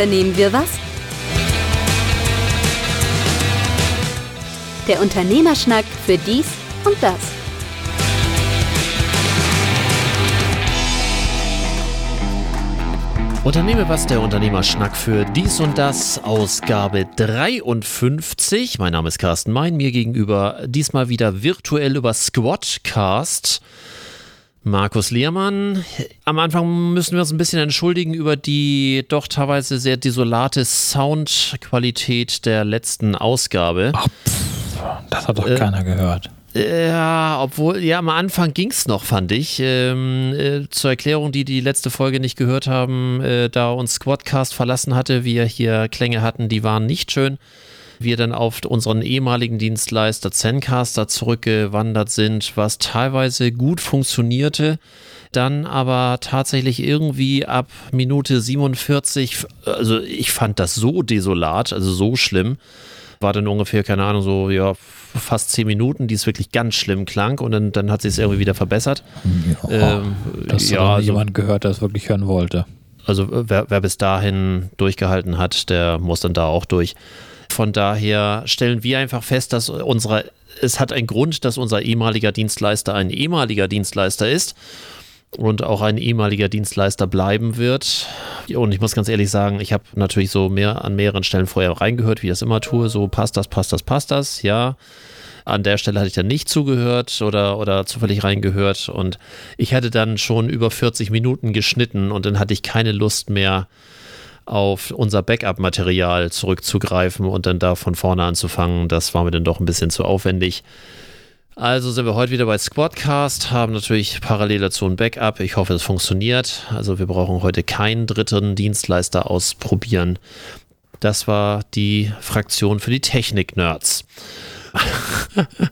unternehmen wir was? Der Unternehmerschnack für dies und das. Unternehme was, der Unternehmerschnack für dies und das, Ausgabe 53. Mein Name ist Carsten Mein, mir gegenüber diesmal wieder virtuell über Squadcast. Markus Lehrmann. Am Anfang müssen wir uns ein bisschen entschuldigen über die doch teilweise sehr desolate Soundqualität der letzten Ausgabe. Ach, pff, das hat doch äh, keiner gehört. Ja, obwohl, ja, am Anfang ging es noch, fand ich. Ähm, äh, zur Erklärung, die die letzte Folge nicht gehört haben, äh, da uns Squadcast verlassen hatte, wir hier Klänge hatten, die waren nicht schön. Wir dann auf unseren ehemaligen Dienstleister Zencaster zurückgewandert sind, was teilweise gut funktionierte dann aber tatsächlich irgendwie ab Minute 47, also ich fand das so desolat, also so schlimm, war dann ungefähr, keine Ahnung, so, ja, fast zehn Minuten, die es wirklich ganz schlimm klang und dann, dann hat sich es irgendwie wieder verbessert. Ja, ähm, dass ja, also, jemand gehört, der es wirklich hören wollte. Also wer, wer bis dahin durchgehalten hat, der muss dann da auch durch. Von daher stellen wir einfach fest, dass unsere, es hat einen Grund, dass unser ehemaliger Dienstleister ein ehemaliger Dienstleister ist und auch ein ehemaliger Dienstleister bleiben wird. Und ich muss ganz ehrlich sagen, ich habe natürlich so mehr an mehreren Stellen vorher reingehört, wie ich das immer tue. So passt das, passt das, passt das, ja. An der Stelle hatte ich dann nicht zugehört oder, oder zufällig reingehört und ich hatte dann schon über 40 Minuten geschnitten und dann hatte ich keine Lust mehr auf unser Backup-Material zurückzugreifen und dann da von vorne anzufangen. Das war mir dann doch ein bisschen zu aufwendig. Also sind wir heute wieder bei Squadcast, haben natürlich parallel dazu ein Backup. Ich hoffe, es funktioniert. Also wir brauchen heute keinen dritten Dienstleister ausprobieren. Das war die Fraktion für die Technik-Nerds.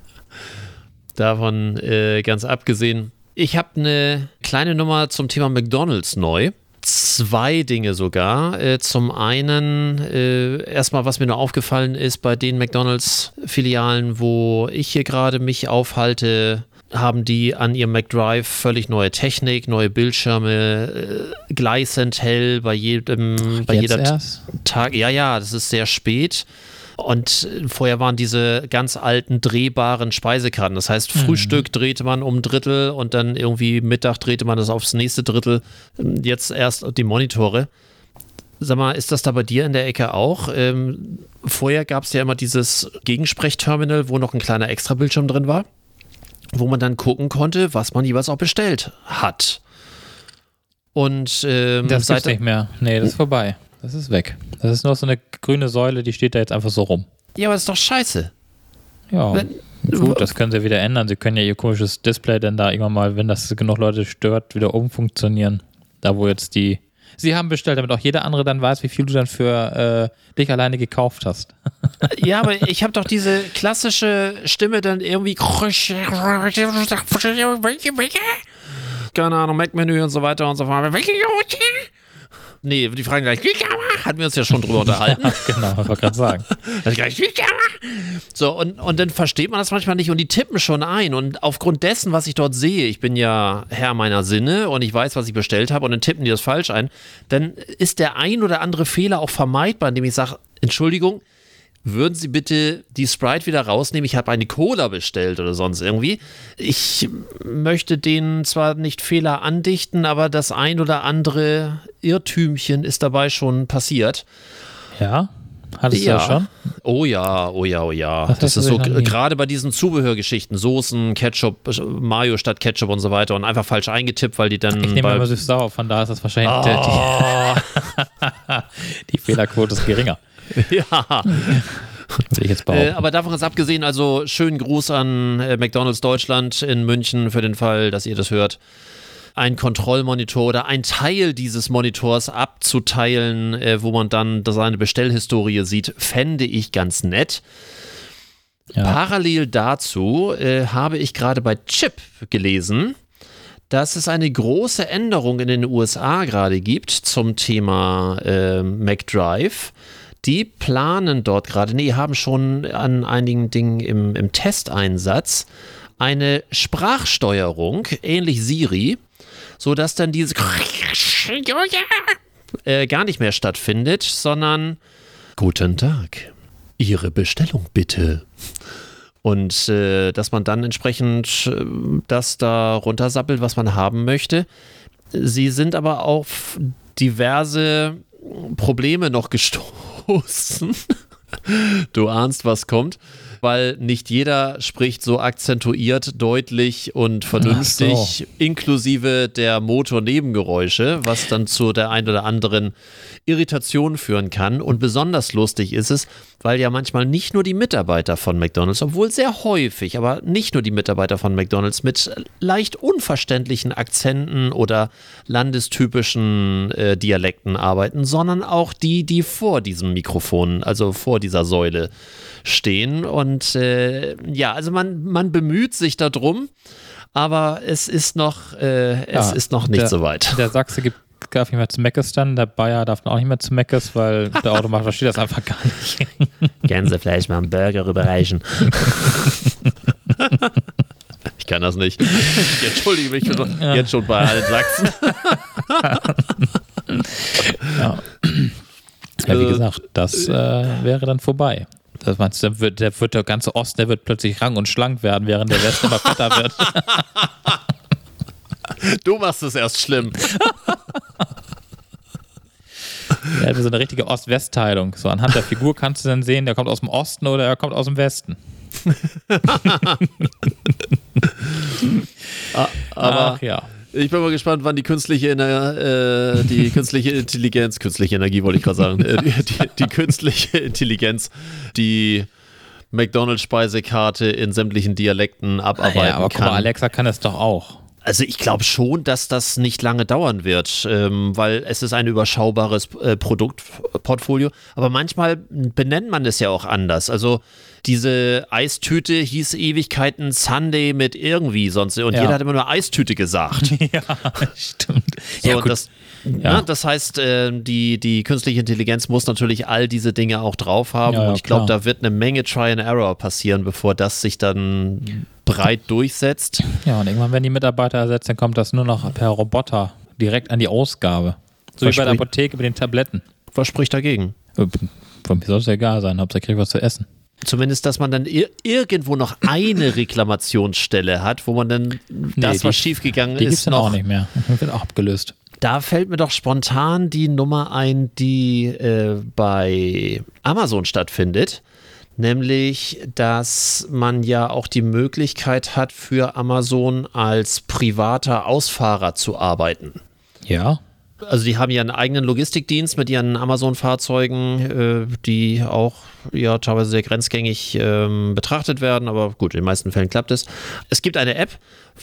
Davon äh, ganz abgesehen. Ich habe eine kleine Nummer zum Thema McDonald's neu zwei Dinge sogar. Äh, zum einen, äh, erstmal, was mir nur aufgefallen ist, bei den McDonalds-Filialen, wo ich hier gerade mich aufhalte, haben die an ihrem McDrive völlig neue Technik, neue Bildschirme, äh, gleißend hell bei jedem, bei Jetzt jeder erst? Tag. Ja, ja, das ist sehr spät. Und vorher waren diese ganz alten drehbaren Speisekarten. Das heißt, Frühstück mhm. drehte man um ein Drittel und dann irgendwie Mittag drehte man das aufs nächste Drittel. Jetzt erst die Monitore. Sag mal, ist das da bei dir in der Ecke auch? Ähm, vorher gab es ja immer dieses Gegensprechterminal, wo noch ein kleiner Extra-Bildschirm drin war, wo man dann gucken konnte, was man jeweils auch bestellt hat. Und ähm, das gibt's nicht mehr. Nee, das ist vorbei. Das ist weg. Das ist nur so eine grüne Säule, die steht da jetzt einfach so rum. Ja, aber das ist doch scheiße. Ja. Wenn, gut, das können sie wieder ändern. Sie können ja ihr komisches Display dann da irgendwann mal, wenn das genug Leute stört, wieder umfunktionieren. Da, wo jetzt die. Sie haben bestellt, damit auch jeder andere dann weiß, wie viel du dann für äh, dich alleine gekauft hast. ja, aber ich habe doch diese klassische Stimme dann irgendwie. Keine Ahnung, Mac-Menü und so weiter und so fort. Nee, die fragen gleich? Hatten wir uns ja schon drüber unterhalten. genau, ich wollte gerade sagen. So, und, und dann versteht man das manchmal nicht und die tippen schon ein. Und aufgrund dessen, was ich dort sehe, ich bin ja Herr meiner Sinne und ich weiß, was ich bestellt habe und dann tippen die das falsch ein, dann ist der ein oder andere Fehler auch vermeidbar, indem ich sage, Entschuldigung, würden Sie bitte die Sprite wieder rausnehmen? Ich habe eine Cola bestellt oder sonst irgendwie. Ich möchte denen zwar nicht Fehler andichten, aber das ein oder andere Irrtümchen ist dabei schon passiert. Ja. Hattest ja. du schon? Oh ja, oh ja, oh ja. Das, das ist so gerade bei diesen Zubehörgeschichten, Soßen, Ketchup, Mayo statt Ketchup und so weiter und einfach falsch eingetippt, weil die dann. Ich nehme immer süß sauer, von da ist das wahrscheinlich oh. die, die Fehlerquote ist geringer. ja. Äh, aber davon ganz abgesehen, also schönen Gruß an äh, McDonalds Deutschland in München für den Fall, dass ihr das hört. Ein Kontrollmonitor oder ein Teil dieses Monitors abzuteilen, äh, wo man dann seine Bestellhistorie sieht, fände ich ganz nett. Ja. Parallel dazu äh, habe ich gerade bei Chip gelesen, dass es eine große Änderung in den USA gerade gibt zum Thema äh, McDrive die planen dort gerade, nee, haben schon an einigen Dingen im, im Testeinsatz eine Sprachsteuerung, ähnlich Siri, sodass dann diese äh, gar nicht mehr stattfindet, sondern Guten Tag, Ihre Bestellung bitte. Und äh, dass man dann entsprechend äh, das da runtersappelt, was man haben möchte. Sie sind aber auf diverse Probleme noch gestoßen. Du ahnst, was kommt weil nicht jeder spricht so akzentuiert, deutlich und vernünftig, so. inklusive der Motornebengeräusche, was dann zu der ein oder anderen Irritation führen kann. Und besonders lustig ist es, weil ja manchmal nicht nur die Mitarbeiter von McDonald's, obwohl sehr häufig, aber nicht nur die Mitarbeiter von McDonald's mit leicht unverständlichen Akzenten oder landestypischen äh, Dialekten arbeiten, sondern auch die, die vor diesem Mikrofon, also vor dieser Säule stehen. Und äh, ja, also man, man bemüht sich darum, aber es ist noch, äh, es ja, ist noch nicht der, so weit. Der Sachse gibt darf nicht mehr zu Meckes dann, der Bayer darf auch nicht mehr zu Meckes, weil der Automat versteht das einfach gar nicht. Gänsefleisch mal einen Burger rüberreichen. ich kann das nicht. Ich entschuldige mich ja. jetzt schon bei allen Sachsen. ja. ja. wie äh, gesagt, das äh, wäre dann vorbei. Das meinst du, der wird, der wird der ganze Osten, der wird plötzlich rang und schlank werden, während der Westen immer fetter wird. Du machst es erst schlimm. Hat so eine richtige Ost-West-Teilung. So anhand der Figur kannst du dann sehen, der kommt aus dem Osten oder er kommt aus dem Westen. Ah, aber Ach, ja. Ich bin mal gespannt, wann die künstliche, äh, die künstliche Intelligenz, künstliche Energie wollte ich gerade sagen, äh, die, die, die, künstliche Intelligenz, die McDonalds-Speisekarte in sämtlichen Dialekten abarbeiten ja, aber kann. Mal, Alexa kann es doch auch. Also ich glaube schon, dass das nicht lange dauern wird, ähm, weil es ist ein überschaubares äh, Produktportfolio. Aber manchmal benennt man es ja auch anders. Also diese Eistüte hieß Ewigkeiten Sunday mit irgendwie sonst und ja. jeder hat immer nur Eistüte gesagt. ja, stimmt. So, ja, das, ja. Ne, das heißt, äh, die, die künstliche Intelligenz muss natürlich all diese Dinge auch drauf haben ja, und ich glaube, da wird eine Menge Try and Error passieren, bevor das sich dann breit durchsetzt. Ja, und irgendwann, wenn die Mitarbeiter ersetzt, dann kommt das nur noch per Roboter direkt an die Ausgabe. So was wie bei der Apotheke mit den Tabletten. Was spricht dagegen? Äh, von mir soll es ja egal sein, Hauptsache ich kriege was zu essen. Zumindest, dass man dann ir irgendwo noch eine Reklamationsstelle hat, wo man dann nee, das, was schiefgegangen die ist, gibt's dann noch auch nicht mehr. Wird auch abgelöst. Da fällt mir doch spontan die Nummer ein, die äh, bei Amazon stattfindet. Nämlich, dass man ja auch die Möglichkeit hat, für Amazon als privater Ausfahrer zu arbeiten. Ja. Also die haben einen eigenen Logistikdienst mit ihren Amazon-Fahrzeugen, äh, die auch ja teilweise sehr grenzgängig ähm, betrachtet werden, aber gut, in den meisten Fällen klappt es. Es gibt eine App,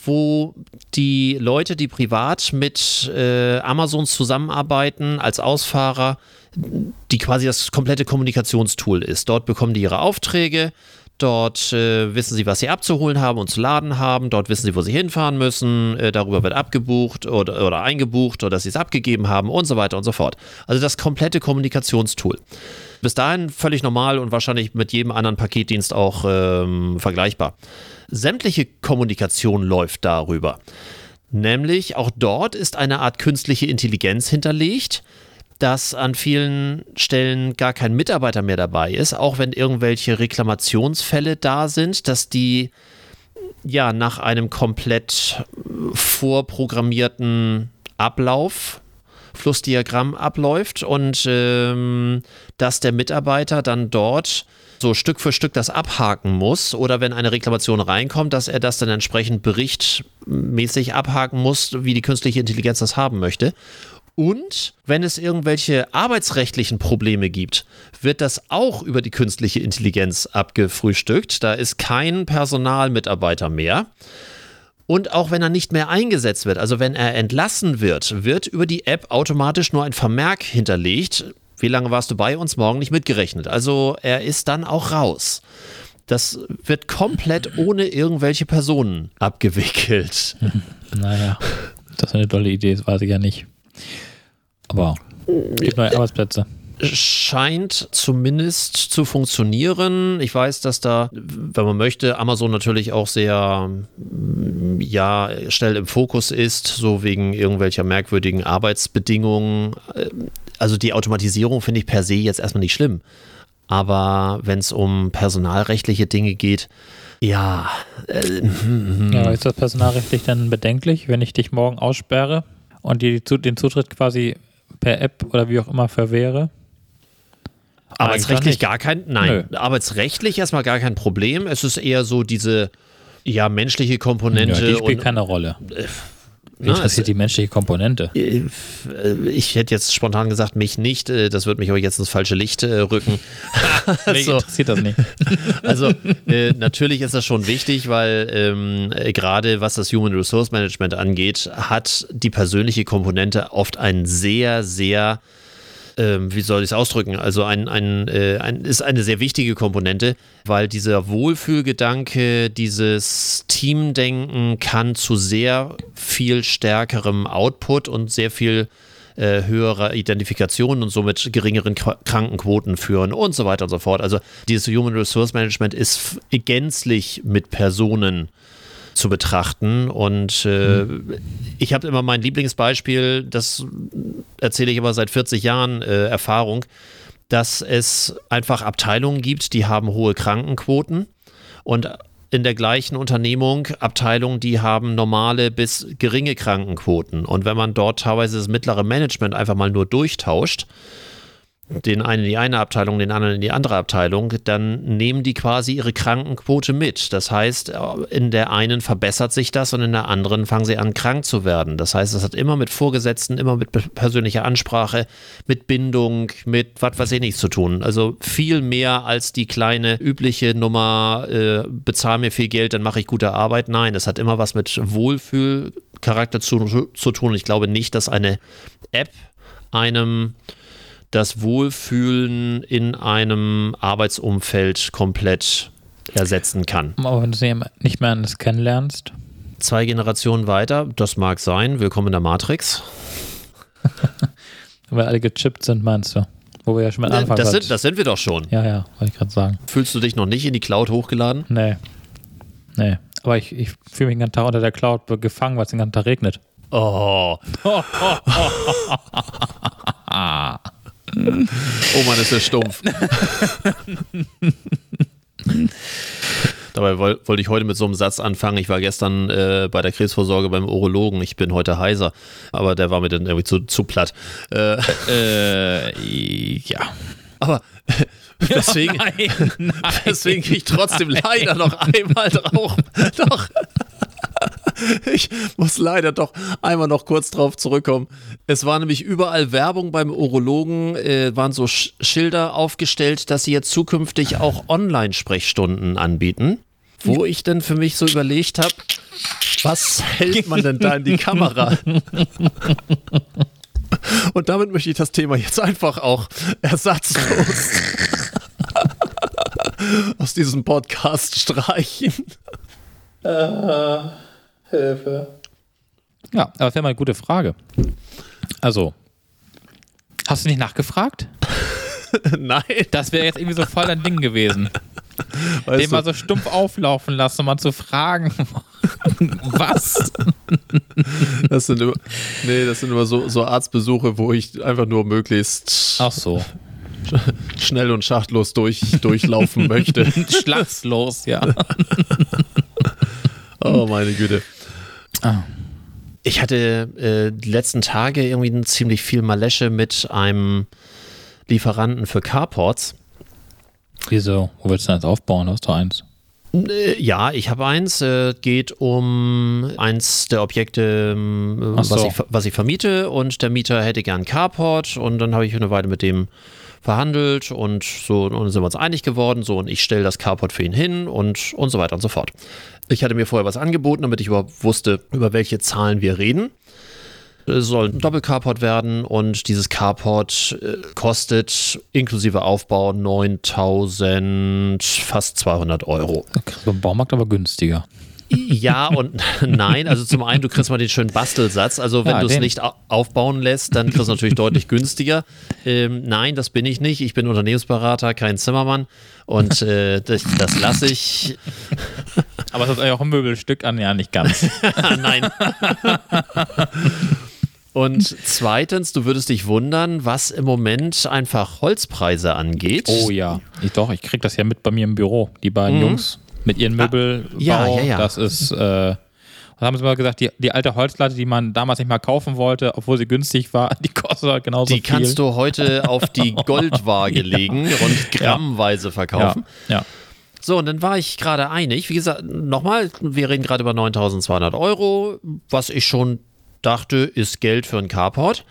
wo die Leute, die privat mit äh, Amazon zusammenarbeiten als Ausfahrer, die quasi das komplette Kommunikationstool ist. Dort bekommen die ihre Aufträge, Dort äh, wissen sie, was sie abzuholen haben und zu laden haben. Dort wissen sie, wo sie hinfahren müssen. Äh, darüber wird abgebucht oder, oder eingebucht oder dass sie es abgegeben haben und so weiter und so fort. Also das komplette Kommunikationstool. Bis dahin völlig normal und wahrscheinlich mit jedem anderen Paketdienst auch ähm, vergleichbar. Sämtliche Kommunikation läuft darüber. Nämlich auch dort ist eine Art künstliche Intelligenz hinterlegt, dass an vielen Stellen gar kein Mitarbeiter mehr dabei ist, auch wenn irgendwelche Reklamationsfälle da sind, dass die ja nach einem komplett vorprogrammierten Ablauf Flussdiagramm abläuft und ähm, dass der Mitarbeiter dann dort so Stück für Stück das abhaken muss oder wenn eine Reklamation reinkommt, dass er das dann entsprechend berichtmäßig abhaken muss, wie die künstliche Intelligenz das haben möchte. Und wenn es irgendwelche arbeitsrechtlichen Probleme gibt, wird das auch über die künstliche Intelligenz abgefrühstückt. Da ist kein Personalmitarbeiter mehr. Und auch wenn er nicht mehr eingesetzt wird, also wenn er entlassen wird, wird über die App automatisch nur ein Vermerk hinterlegt. Wie lange warst du bei uns? Morgen nicht mitgerechnet. Also er ist dann auch raus. Das wird komplett ohne irgendwelche Personen abgewickelt. Naja, das ist eine tolle Idee, das weiß ich ja nicht. Aber es gibt neue Arbeitsplätze. scheint zumindest zu funktionieren. Ich weiß, dass da, wenn man möchte, Amazon natürlich auch sehr, ja, schnell im Fokus ist, so wegen irgendwelcher merkwürdigen Arbeitsbedingungen. Also die Automatisierung finde ich per se jetzt erstmal nicht schlimm. Aber wenn es um personalrechtliche Dinge geht, ja. Äh, ja, ist das personalrechtlich dann bedenklich, wenn ich dich morgen aussperre und dir den Zutritt quasi per App oder wie auch immer verwehre? Arbeitsrechtlich gar kein, nein, Nö. arbeitsrechtlich erstmal gar kein Problem. Es ist eher so diese, ja, menschliche Komponente. Ja, die spielt und, keine Rolle. Äh, wie interessiert die menschliche Komponente? Äh, ich hätte jetzt spontan gesagt, mich nicht. Äh, das wird mich aber jetzt ins falsche Licht äh, rücken. mich also, interessiert das nicht. also äh, natürlich ist das schon wichtig, weil ähm, gerade was das Human Resource Management angeht, hat die persönliche Komponente oft einen sehr, sehr ähm, wie soll ich es ausdrücken? Also ein, ein, äh, ein, ist eine sehr wichtige Komponente, weil dieser Wohlfühlgedanke, dieses Teamdenken kann zu sehr viel stärkerem Output und sehr viel äh, höherer Identifikation und somit geringeren Krankenquoten führen und so weiter und so fort. Also dieses Human Resource Management ist gänzlich mit Personen zu betrachten. Und äh, mhm. ich habe immer mein Lieblingsbeispiel, das erzähle ich aber seit 40 Jahren äh, Erfahrung, dass es einfach Abteilungen gibt, die haben hohe Krankenquoten und in der gleichen Unternehmung Abteilungen, die haben normale bis geringe Krankenquoten. Und wenn man dort teilweise das mittlere Management einfach mal nur durchtauscht, den einen in die eine Abteilung, den anderen in die andere Abteilung, dann nehmen die quasi ihre Krankenquote mit. Das heißt, in der einen verbessert sich das und in der anderen fangen sie an, krank zu werden. Das heißt, es hat immer mit Vorgesetzten, immer mit persönlicher Ansprache, mit Bindung, mit was weiß ich nicht zu tun. Also viel mehr als die kleine übliche Nummer, äh, bezahl mir viel Geld, dann mache ich gute Arbeit. Nein, es hat immer was mit Wohlfühlcharakter zu, zu tun. Ich glaube nicht, dass eine App einem das Wohlfühlen in einem Arbeitsumfeld komplett ersetzen kann. Aber wenn du sie nicht mehr anders kennenlernst? Zwei Generationen weiter, das mag sein. Willkommen in der Matrix. Weil alle gechippt sind, meinst du? Wo wir ja schon mal anfangen. Das sind, das sind wir doch schon. Ja, ja, wollte ich gerade sagen. Fühlst du dich noch nicht in die Cloud hochgeladen? Nee. Nee. Aber ich, ich fühle mich den ganzen Tag unter der Cloud gefangen, weil es den ganzen Tag regnet. Oh. Oh Mann, ist der stumpf. Dabei wollte ich heute mit so einem Satz anfangen. Ich war gestern äh, bei der Krebsvorsorge beim Urologen. Ich bin heute heiser. Aber der war mir dann irgendwie zu, zu platt. Äh, äh, ja. Aber deswegen, nein, nein. deswegen gehe ich trotzdem leider noch einmal drauf. Doch. ich muss leider doch einmal noch kurz drauf zurückkommen. Es war nämlich überall Werbung beim Urologen, äh, waren so Sch Schilder aufgestellt, dass sie jetzt zukünftig auch Online-Sprechstunden anbieten. Wo ich dann für mich so überlegt habe, was hält man denn da in die Kamera? Und damit möchte ich das Thema jetzt einfach auch ersatzlos aus diesem Podcast streichen. Uh. Hilfe. Ja, aber das wäre mal eine gute Frage. Also, hast du nicht nachgefragt? Nein. Das wäre jetzt irgendwie so voll dein Ding gewesen. Weißt Den du? mal so stumpf auflaufen lassen und mal zu fragen, was? Das sind immer, nee, das sind immer so, so Arztbesuche, wo ich einfach nur möglichst Ach so. schnell und schachtlos durch, durchlaufen möchte. Schlaflos, ja. Oh, meine Güte. Ah. Ich hatte äh, die letzten Tage irgendwie ziemlich viel Malesche mit einem Lieferanten für Carports. Wieso? Wo willst du denn jetzt aufbauen? Hast du eins? Äh, ja, ich habe eins. Äh, geht um eins der Objekte, äh, so. was, ich, was ich vermiete und der Mieter hätte gern Carport und dann habe ich eine Weile mit dem verhandelt und so und sind wir uns einig geworden, so und ich stelle das Carport für ihn hin und, und so weiter und so fort. Ich hatte mir vorher was angeboten, damit ich überhaupt wusste, über welche Zahlen wir reden. Es soll ein Doppel-Carport werden und dieses Carport äh, kostet inklusive Aufbau 9000, fast 200 Euro. Beim Baumarkt aber günstiger. Ja und nein. Also zum einen, du kriegst mal den schönen Bastelsatz. Also wenn Ja, du es nicht au- aufbauen lässt, dann kriegst du es natürlich deutlich günstiger. Ähm, nein, das bin ich nicht. Ich bin Unternehmensberater, kein Zimmermann. Und äh, das, das lasse ich. Aber es ist auch ein Möbelstück an, ja, nicht ganz. nein. Und zweitens, du würdest dich wundern, was im Moment einfach Holzpreise angeht. Oh ja. Ich, doch, ich krieg das ja mit bei mir im Büro. Die beiden Jungs mit ihren Möbelbau. Mhm. ja, ja, ja. Das ist, äh, was haben sie mal gesagt, die, die alte Holzlatte, die man damals nicht mal kaufen wollte, obwohl sie günstig war, die kostet halt genauso Die viel. kannst du heute auf die Goldwaage legen und grammweise verkaufen. ja, ja. So, und dann war ich gerade einig. Wie gesagt, nochmal, wir reden gerade über 9200 Euro, was ich schon dachte, ist Geld für einen Carport.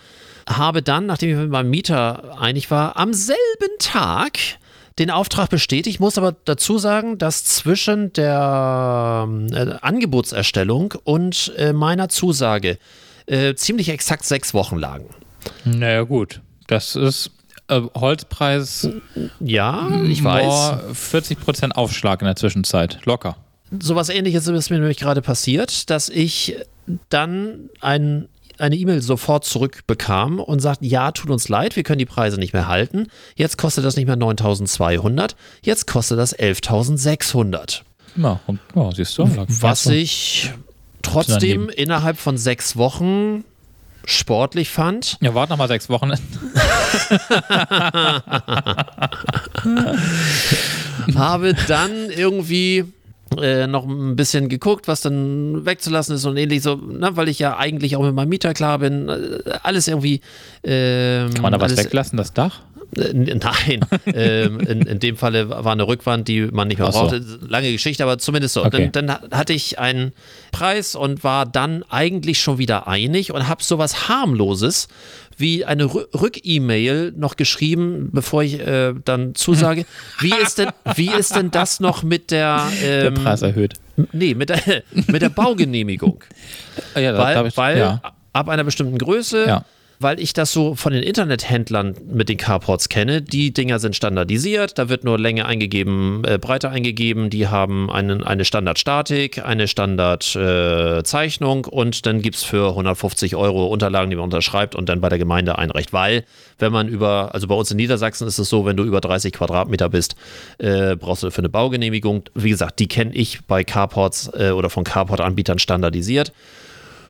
Habe dann, nachdem ich mit meinem Mieter einig war, am selben Tag den Auftrag bestätigt. Muss aber dazu sagen, dass zwischen der äh, Angebotserstellung und äh, meiner Zusage äh, ziemlich exakt sechs Wochen lagen. Naja, gut. Das ist äh, Holzpreis Ja, ich weiß. boah, 40% Aufschlag in der Zwischenzeit. Locker. sowas ähnliches ist mir nämlich gerade passiert, dass ich dann ein, eine E-Mail sofort zurückbekam und sagt, ja, tut uns leid, wir können die Preise nicht mehr halten. Jetzt kostet das nicht mehr 9.200, jetzt kostet das 11.600. Ja, und, ja siehst du. Was ich trotzdem innerhalb von sechs Wochen sportlich fand. Ja, warte noch mal sechs Wochen. habe dann irgendwie äh, noch ein bisschen geguckt, was dann wegzulassen ist und ähnlich so, ne, weil ich ja eigentlich auch mit meinem Mieter klar bin, äh, alles irgendwie. Ähm, Kann man da was weglassen, das Dach? Äh, nein, ähm, in, in dem Falle war eine Rückwand, die man nicht mehr so. brauchte. Lange Geschichte, aber zumindest so. Okay. Dann, dann hatte ich einen Preis und war dann eigentlich schon wieder einig und habe sowas harmloses wie eine Rü- Rück-E-Mail noch geschrieben, bevor ich äh, dann zusage, wie ist denn, wie ist denn das noch mit der, Der ähm, Preis erhöht. nee, mit der, mit der Baugenehmigung? Ja, da- weil, ich- weil ja. ab einer bestimmten Größe, Ja. Weil ich das so von den Internethändlern mit den Carports kenne, die Dinger sind standardisiert, da wird nur Länge eingegeben, äh, Breite eingegeben, die haben einen, eine Standardstatik, eine Standardzeichnung äh, und dann gibt es für 150 Euro Unterlagen, die man unterschreibt und dann bei der Gemeinde einreicht, weil wenn man über, also bei uns in Niedersachsen ist es so, wenn du über 30 Quadratmeter bist, äh, brauchst du für eine Baugenehmigung, wie gesagt, die kenne ich bei Carports äh, oder von Carport-Anbietern standardisiert.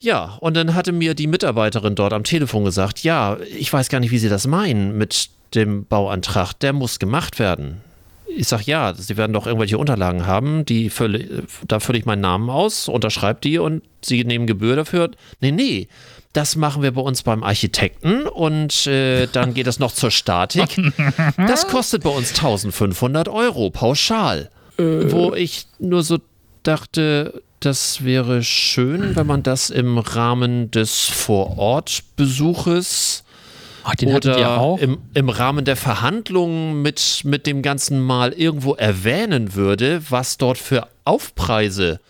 Ja, und dann hatte mir die Mitarbeiterin dort am Telefon gesagt, ja, ich weiß gar nicht, wie Sie das meinen mit dem Bauantrag, der muss gemacht werden. Ich sag ja, Sie werden doch irgendwelche Unterlagen haben, die fülle, da fülle ich meinen Namen aus, unterschreibe die und Sie nehmen Gebühr dafür. Nee, nee, das machen wir bei uns beim Architekten und äh, dann geht es noch zur Statik. Das kostet bei uns 1500 Euro pauschal. Wo ich nur so dachte, das wäre schön, wenn man das im Rahmen des Vorortbesuches Ach, den hattet ihr oder auch? im, im Rahmen der Verhandlungen mit, mit dem Ganzen mal irgendwo erwähnen würde, was dort für Aufpreise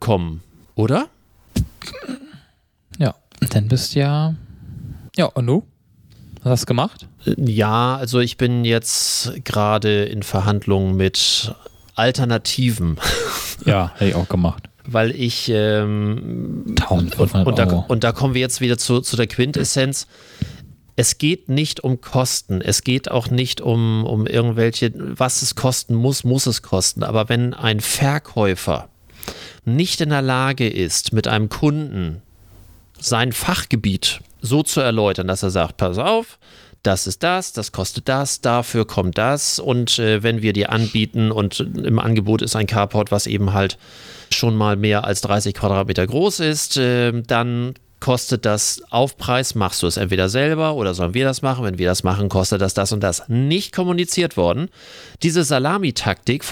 kommen, oder? Ja, dann bist ja. Ja, und du? Was hast du gemacht? Ja, also ich bin jetzt gerade in Verhandlungen mit Alternativen, Ja, hätte ich auch gemacht. Weil ich ähm, 1500 und, da, und da kommen wir jetzt wieder zu, zu der Quintessenz. Es geht nicht um Kosten. Es geht auch nicht um, um irgendwelche, was es kosten muss, muss es kosten. Aber wenn ein Verkäufer nicht in der Lage ist, mit einem Kunden sein Fachgebiet so zu erläutern, dass er sagt, pass auf, das ist das, das kostet das, dafür kommt das. Und äh, wenn wir dir anbieten und im Angebot ist ein Carport, was eben halt schon mal mehr als 30 Quadratmeter groß ist, äh, dann kostet das Aufpreis, machst du es entweder selber oder sollen wir das machen? Wenn wir das machen, kostet das das und das. Nicht kommuniziert worden. Diese Salami-Taktik,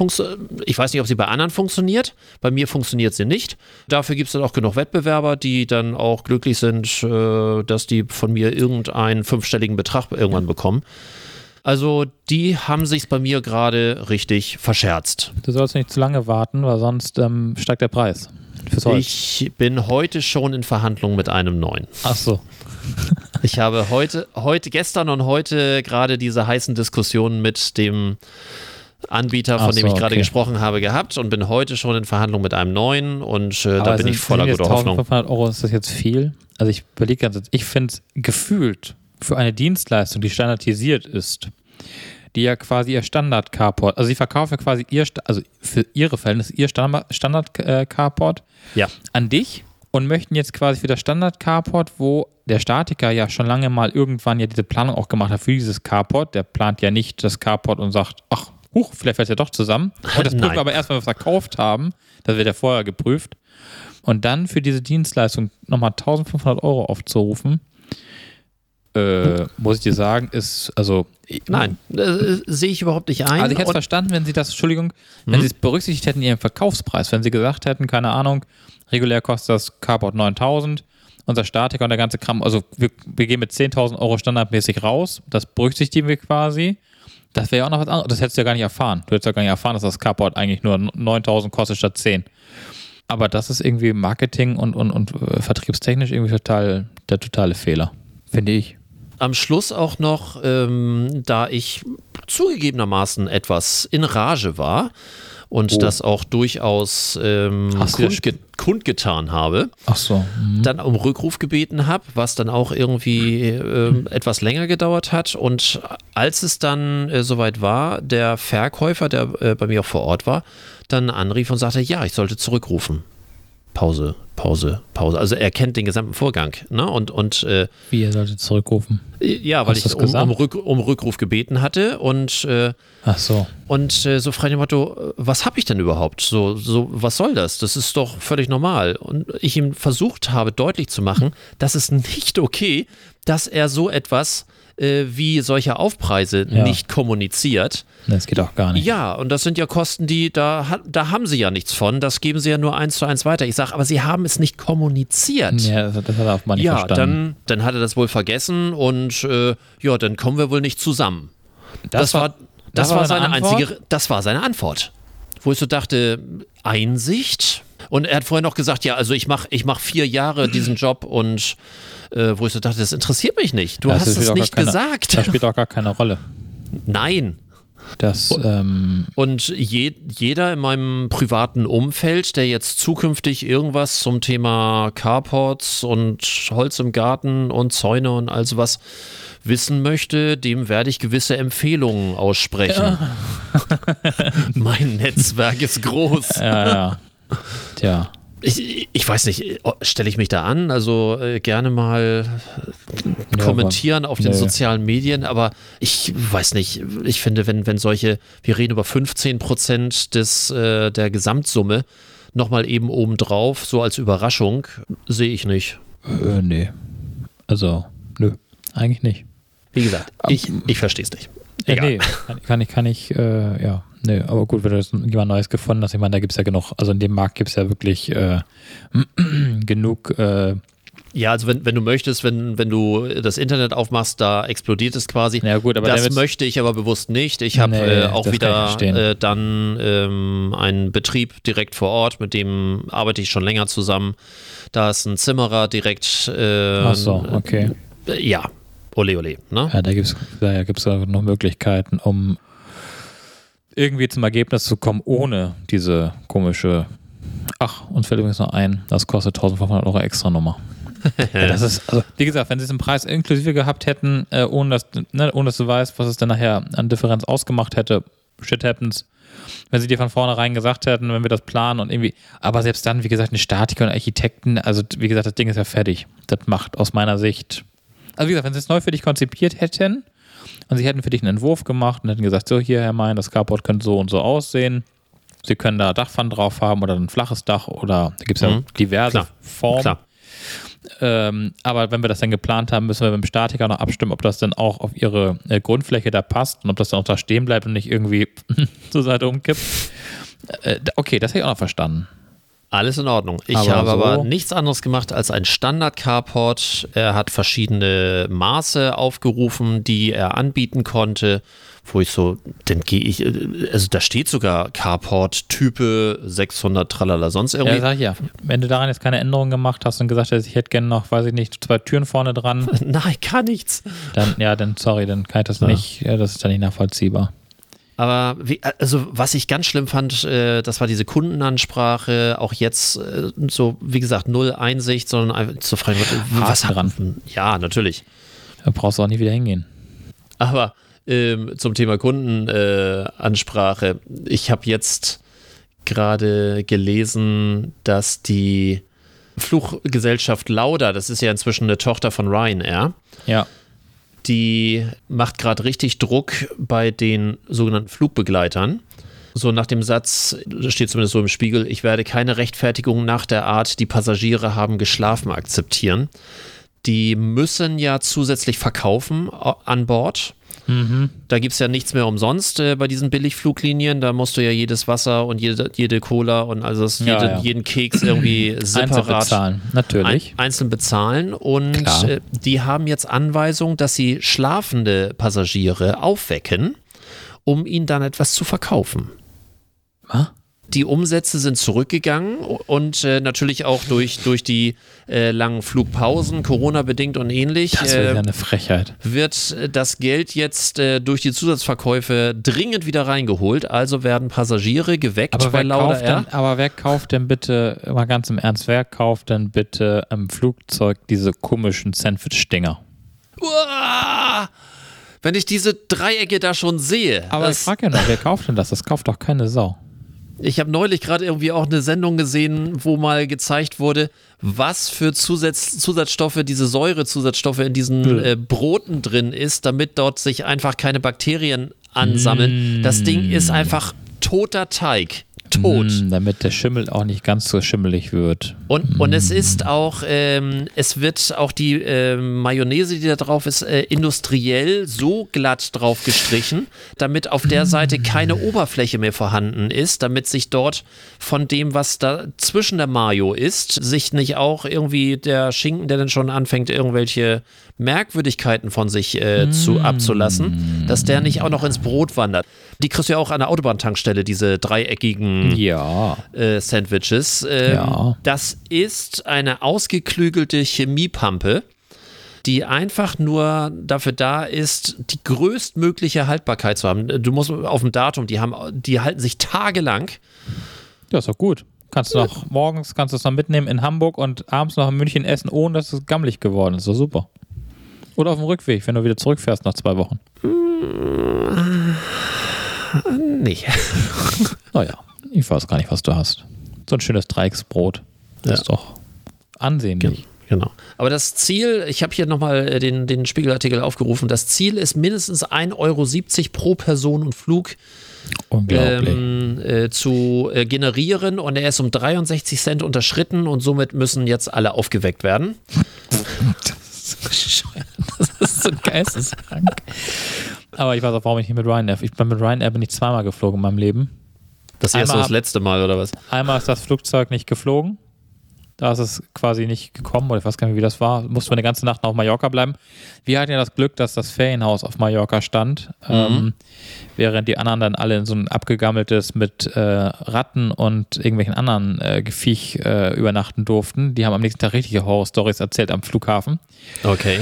ich weiß nicht, ob sie bei anderen funktioniert. Bei mir funktioniert sie nicht. Dafür gibt es dann auch genug Wettbewerber, die dann auch glücklich sind, äh, dass die von mir irgendeinen fünfstelligen Betrag irgendwann bekommen. Also die haben sich bei mir gerade richtig verscherzt. Du sollst nicht zu lange warten, weil sonst ähm, steigt der Preis. Fürs Holz. Ich bin heute schon in Verhandlungen mit einem neuen. Ach so. Ich habe heute, heute, gestern und heute gerade diese heißen Diskussionen mit dem Anbieter, von Ach dem so, ich gerade okay. gesprochen habe, gehabt und bin heute schon in Verhandlung mit einem neuen und äh, da bin sind- ich voller guter Hoffnung. 1500 Euro, ist das jetzt viel? Also ich überlege ganz, ich finde es gefühlt für eine Dienstleistung, die standardisiert ist, die ja quasi ihr Standard-Carport, also sie verkaufen ja quasi ihr, also für ihre Verhältnisse ihr Standard-Carport Ja, an dich und möchten jetzt quasi für das Standard-Carport, wo der Statiker ja schon lange mal irgendwann ja diese Planung auch gemacht hat für dieses Carport, der plant ja nicht das Carport und sagt, ach, huch, vielleicht fällt es ja doch zusammen. Und das prüfen wir aber erst, wenn wir es verkauft haben. Das wird ja vorher geprüft. Und dann für diese Dienstleistung nochmal 1500 Euro aufzurufen, äh, muss ich dir sagen, ist, also, nein, äh, sehe ich überhaupt nicht ein. also ich hätte es verstanden, wenn sie das, Entschuldigung, wenn sie es berücksichtigt hätten in ihrem Verkaufspreis, wenn sie gesagt hätten, keine Ahnung, regulär kostet das Carport 9000, unser Statiker und der ganze Kram, also wir, wir gehen mit 10.000 Euro standardmäßig raus, das berücksichtigen wir quasi. Das wäre ja auch noch was anderes. Das hättest du ja gar nicht erfahren. Du hättest ja gar nicht erfahren, dass das Carport eigentlich nur 9000 kostet statt 10. Aber das ist irgendwie Marketing und, und, und äh, vertriebstechnisch irgendwie total der totale Fehler. Finde ich. Am Schluss auch noch, ähm, da ich zugegebenermaßen etwas in Rage war und Oh. das auch durchaus ähm, das kundge kundgetan habe, Ach so. Mhm. dann um Rückruf gebeten habe, was dann auch irgendwie ähm, etwas länger gedauert hat. Und als es dann äh, soweit war, der Verkäufer, der äh, bei mir auch vor Ort war, dann anrief und sagte, ja, ich sollte zurückrufen. Pause, Pause, Pause. Also er kennt den gesamten Vorgang. Ne? Und, und äh, Wie, ihr solltet zurückrufen? ja, weil Hast ich um, um, Rück, um Rückruf gebeten hatte und, äh, Ach so. und äh, so frei dem Motto, was habe ich denn überhaupt? So, so, was soll das? Das ist doch völlig normal. Und ich ihm versucht habe, deutlich zu machen, dass es nicht okay, dass er so etwas äh, wie solche Aufpreise Ja. nicht kommuniziert. Das geht auch gar nicht. Ja, und das sind ja Kosten, die, da, da haben sie ja nichts von. Das geben sie ja nur eins zu eins weiter. Ich sage, aber sie haben es nicht kommuniziert. Ja, das, das hat er auch mal nicht Ja, verstanden. dann, dann hat er das wohl vergessen und äh, ja, dann kommen wir wohl nicht zusammen. Das, war, das, war, deine seine Antwort? einzige, das war seine Antwort. Wo ich so dachte, Einsicht? Und er hat vorher noch gesagt, ja, also ich mache ich mach vier Jahre diesen Job und äh, wo ich so dachte, das interessiert mich nicht. Du Das hast es nicht keine- gesagt. Das spielt auch gar keine Rolle. Nein. Das, ähm, Und je, jeder in meinem privaten Umfeld, der jetzt zukünftig irgendwas zum Thema Carports und Holz im Garten und Zäune und all sowas wissen möchte, dem werde ich gewisse Empfehlungen aussprechen. mein Netzwerk ist groß. ja, ja. Tja. Ich, ich weiß nicht, stelle ich mich da an? Also äh, gerne mal Ja, kommentieren auf den nee. sozialen Medien, aber ich weiß nicht, ich finde, wenn, wenn solche, wir reden über 15 Prozent des, äh, der Gesamtsumme, nochmal eben obendrauf, so als Überraschung, sehe ich nicht. Äh, nee. Also, nö. Eigentlich nicht. Wie gesagt, ich, ich verstehe es nicht. Äh, Egal. nee, kann, kann ich, kann ich, äh, ja. Nee, aber gut, wenn du jetzt jemand Neues gefunden hast, ich meine, da gibt es ja genug, also in dem Markt gibt es ja wirklich äh, genug, äh, Ja, also wenn, wenn du möchtest, wenn, wenn du das Internet aufmachst, da explodiert es quasi. Ja, gut, aber das möchte ich aber bewusst nicht. Ich habe Nee, äh, auch wieder äh, dann ähm, einen Betrieb direkt vor Ort, mit dem arbeite ich schon länger zusammen. Da ist ein Zimmerer direkt. Äh, ach so, okay. äh, ja, ole ole. Ne? Ja, da gibt es da gibt's noch Möglichkeiten, um irgendwie zum Ergebnis zu kommen, ohne diese komische. Ach, uns fällt übrigens noch ein, das kostet 1500 Euro extra Nummer. ja, das ist, also, wie gesagt, wenn sie es im Preis inklusive gehabt hätten, äh, ohne, dass, ne, ohne dass du weißt, was es dann nachher an Differenz ausgemacht hätte, shit happens. Wenn sie dir von vornherein gesagt hätten, wenn wir das planen und irgendwie, aber selbst dann, wie gesagt, eine Statiker und Architekten, also wie gesagt, das Ding ist ja fertig. Das macht aus meiner Sicht, also wie gesagt, wenn sie es neu für dich konzipiert hätten, und sie hätten für dich einen Entwurf gemacht und hätten gesagt, so hier, Herr Mein, das Carport könnte so und so aussehen. Sie können da Dachpfannen drauf haben oder ein flaches Dach oder da gibt es ja Mhm. diverse Klar, Formen. Klar. Ähm, aber wenn wir das dann geplant haben, müssen wir mit dem Statiker noch abstimmen, ob das dann auch auf ihre äh, Grundfläche da passt und ob das dann auch da stehen bleibt und nicht irgendwie zur Seite umkippt. Äh, okay, das hätte ich auch noch verstanden. Alles in Ordnung. Ich Aber habe so- aber nichts anderes gemacht als ein Standard-Carport. Er hat verschiedene Maße aufgerufen, die er anbieten konnte, wo ich so, dann gehe ich, äh, also da steht sogar Carport-Type 600, tralala, sonst Ja, irgendwie. sag ich ja. Wenn du daran jetzt keine Änderungen gemacht hast und gesagt hast, ich hätte gerne noch, weiß ich nicht, zwei Türen vorne dran, Nein, gar nichts. dann, ja, dann, sorry, dann kann ich das nicht, ja, das ist dann nicht nachvollziehbar. Aber wie, also was ich ganz schlimm fand, äh, das war diese Kundenansprache, auch jetzt äh, so, wie gesagt, null Einsicht, sondern einfach zu fragen, was hat dran. Ja, natürlich. Da brauchst du auch nie wieder hingehen. Aber ähm, zum Thema Kundenansprache, äh, ich habe jetzt gerade gelesen, dass die Fluggesellschaft Lauda, das ist ja inzwischen eine Tochter von Ryanair, Ja. Die macht gerade richtig Druck bei den sogenannten Flugbegleitern. So nach dem Satz, steht zumindest so im Spiegel, ich werde keine Rechtfertigung nach der Art, die Passagiere haben geschlafen, akzeptieren. Die müssen ja zusätzlich verkaufen äh, an Bord. Da gibt es ja nichts mehr umsonst äh, bei diesen Billigfluglinien. Da musst du ja jedes Wasser und jede, jede Cola und also Ja, jede, ja. jeden Keks irgendwie Einzeln separat bezahlen, natürlich. ein, einzeln bezahlen. Und äh, die haben jetzt Anweisung, dass sie schlafende Passagiere aufwecken, um ihnen dann etwas zu verkaufen. Was? Die Umsätze sind zurückgegangen und äh, natürlich auch durch, durch die äh, langen Flugpausen, Corona-bedingt und ähnlich. Das wäre äh, ja eine Frechheit. wird äh, das Geld jetzt äh, durch die Zusatzverkäufe dringend wieder reingeholt. Also werden Passagiere geweckt Aber bei wer, Lauda kauft denn, aber wer kauft denn bitte, mal ganz im Ernst, wer kauft denn bitte im Flugzeug diese komischen Sandwich-Dinger? Uah! Wenn ich diese Dreiecke da schon sehe. Aber ich frage ja noch, wer kauft denn das? Das kauft doch keine Sau. Ich habe neulich gerade irgendwie auch eine Sendung gesehen, wo mal gezeigt wurde, was für Zusatz, Zusatzstoffe, diese Säurezusatzstoffe in diesen äh, Broten drin ist, damit dort sich einfach keine Bakterien ansammeln. Das Ding ist einfach toter Teig. Tot. Mm, damit der Schimmel auch nicht ganz so schimmelig wird. Und, und es ist auch, ähm, es wird auch die ähm, Mayonnaise, die da drauf ist, äh, industriell so glatt drauf gestrichen, damit auf der Seite keine Oberfläche mehr vorhanden ist, damit sich dort von dem, was da zwischen der Mayo ist, sich nicht auch irgendwie der Schinken, der dann schon anfängt, irgendwelche Merkwürdigkeiten von sich äh, zu abzulassen, dass der nicht auch noch ins Brot wandert. Die kriegst du ja auch an der Autobahntankstelle, diese dreieckigen Ja. äh, Sandwiches. Ähm, Ja. Das ist eine ausgeklügelte Chemiepampe, die einfach nur dafür da ist, die größtmögliche Haltbarkeit zu haben. Du musst auf dem Datum, die haben, die halten sich tagelang. Ja, ist doch gut. Kannst du noch morgens kannst du es noch mitnehmen in Hamburg und abends noch in München essen, ohne dass es gammelig geworden ist. Ist doch super. Oder auf dem Rückweg, wenn du wieder zurückfährst nach zwei Wochen. Nee. Naja, ich weiß gar nicht, was du hast. So ein schönes Dreiecksbrot. Das Ja. ist doch ansehnlich. Genau. Aber das Ziel, ich habe hier nochmal äh, den, den Spiegelartikel aufgerufen, das Ziel ist mindestens 1,70 Euro pro Person und Flug ähm, äh, zu äh, generieren und er ist um 63 Cent unterschritten und somit müssen jetzt alle aufgeweckt werden. Das ist so geisteskrank. Aber ich weiß auch, warum ich nicht mit Ryanair. Ich bin mit Ryanair bin ich zweimal geflogen in meinem Leben. Das erste Einmal das letzte Mal oder was? Einmal ist das Flugzeug nicht geflogen. Da ist es quasi nicht gekommen, oder ich weiß gar nicht, wie das war. Mussten wir eine ganze Nacht noch auf Mallorca bleiben. Wir hatten ja das Glück, dass das Ferienhaus auf Mallorca stand, ähm, während die anderen dann alle in so ein abgegammeltes mit äh, Ratten und irgendwelchen anderen äh, Gefiech äh, übernachten durften. Die haben am nächsten Tag richtige Horror-Stories erzählt am Flughafen. Okay.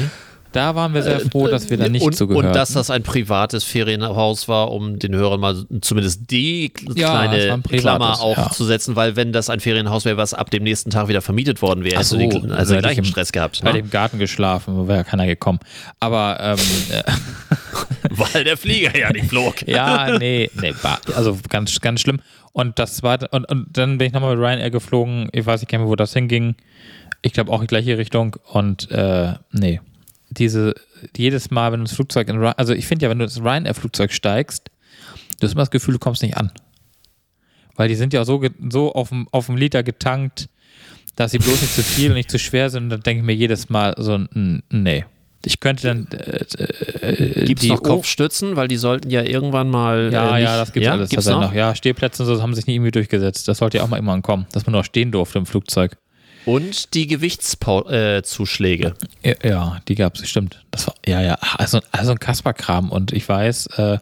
Da waren wir sehr froh, dass wir da nicht und, zugehört und dass das ein privates Ferienhaus war, um den Hörern mal zumindest die Ja, war kleine ein privates, Klammer auch ja. zu setzen, weil wenn das ein Ferienhaus wäre, was ab dem nächsten Tag wieder vermietet worden wäre, so, du den, also hätte den gleichen ich im- Stress gehabt. Bei Ne? dem Garten geschlafen, wäre ja keiner gekommen. Aber ähm, äh, Weil der Flieger ja nicht flog. Ja, nee, nee, war- also ganz, ganz schlimm. Und das zweite, und, und dann bin ich nochmal mit Ryanair geflogen. Ich weiß nicht mehr, wo das hinging. Ich glaube auch in die gleiche Richtung. Und äh, nee, diese, jedes Mal, wenn du ins Flugzeug in Ry- also ich finde ja, wenn du ins Ryanair-Flugzeug steigst, du hast immer das Gefühl, du kommst nicht an. Weil die sind ja so, so auf dem, auf dem Liter getankt, dass sie bloß nicht zu viel und nicht zu schwer sind. Und dann denke ich mir jedes Mal so, nee. Ich könnte dann. Äh, äh, Gibt es noch Kopfstützen, weil die sollten ja irgendwann mal. ja, äh, ja, das gibt's ja? alles. Gibt's tatsächlich noch? Ja, Stehplätze und so haben sich nie irgendwie durchgesetzt. Das sollte ja auch mal irgendwann kommen, dass man noch stehen durfte im Flugzeug. Und die Gewichtszuschläge. Ja, ja die gab es, stimmt. Das war, ja, ja, also, also ein Kasperkram. Und ich weiß, äh,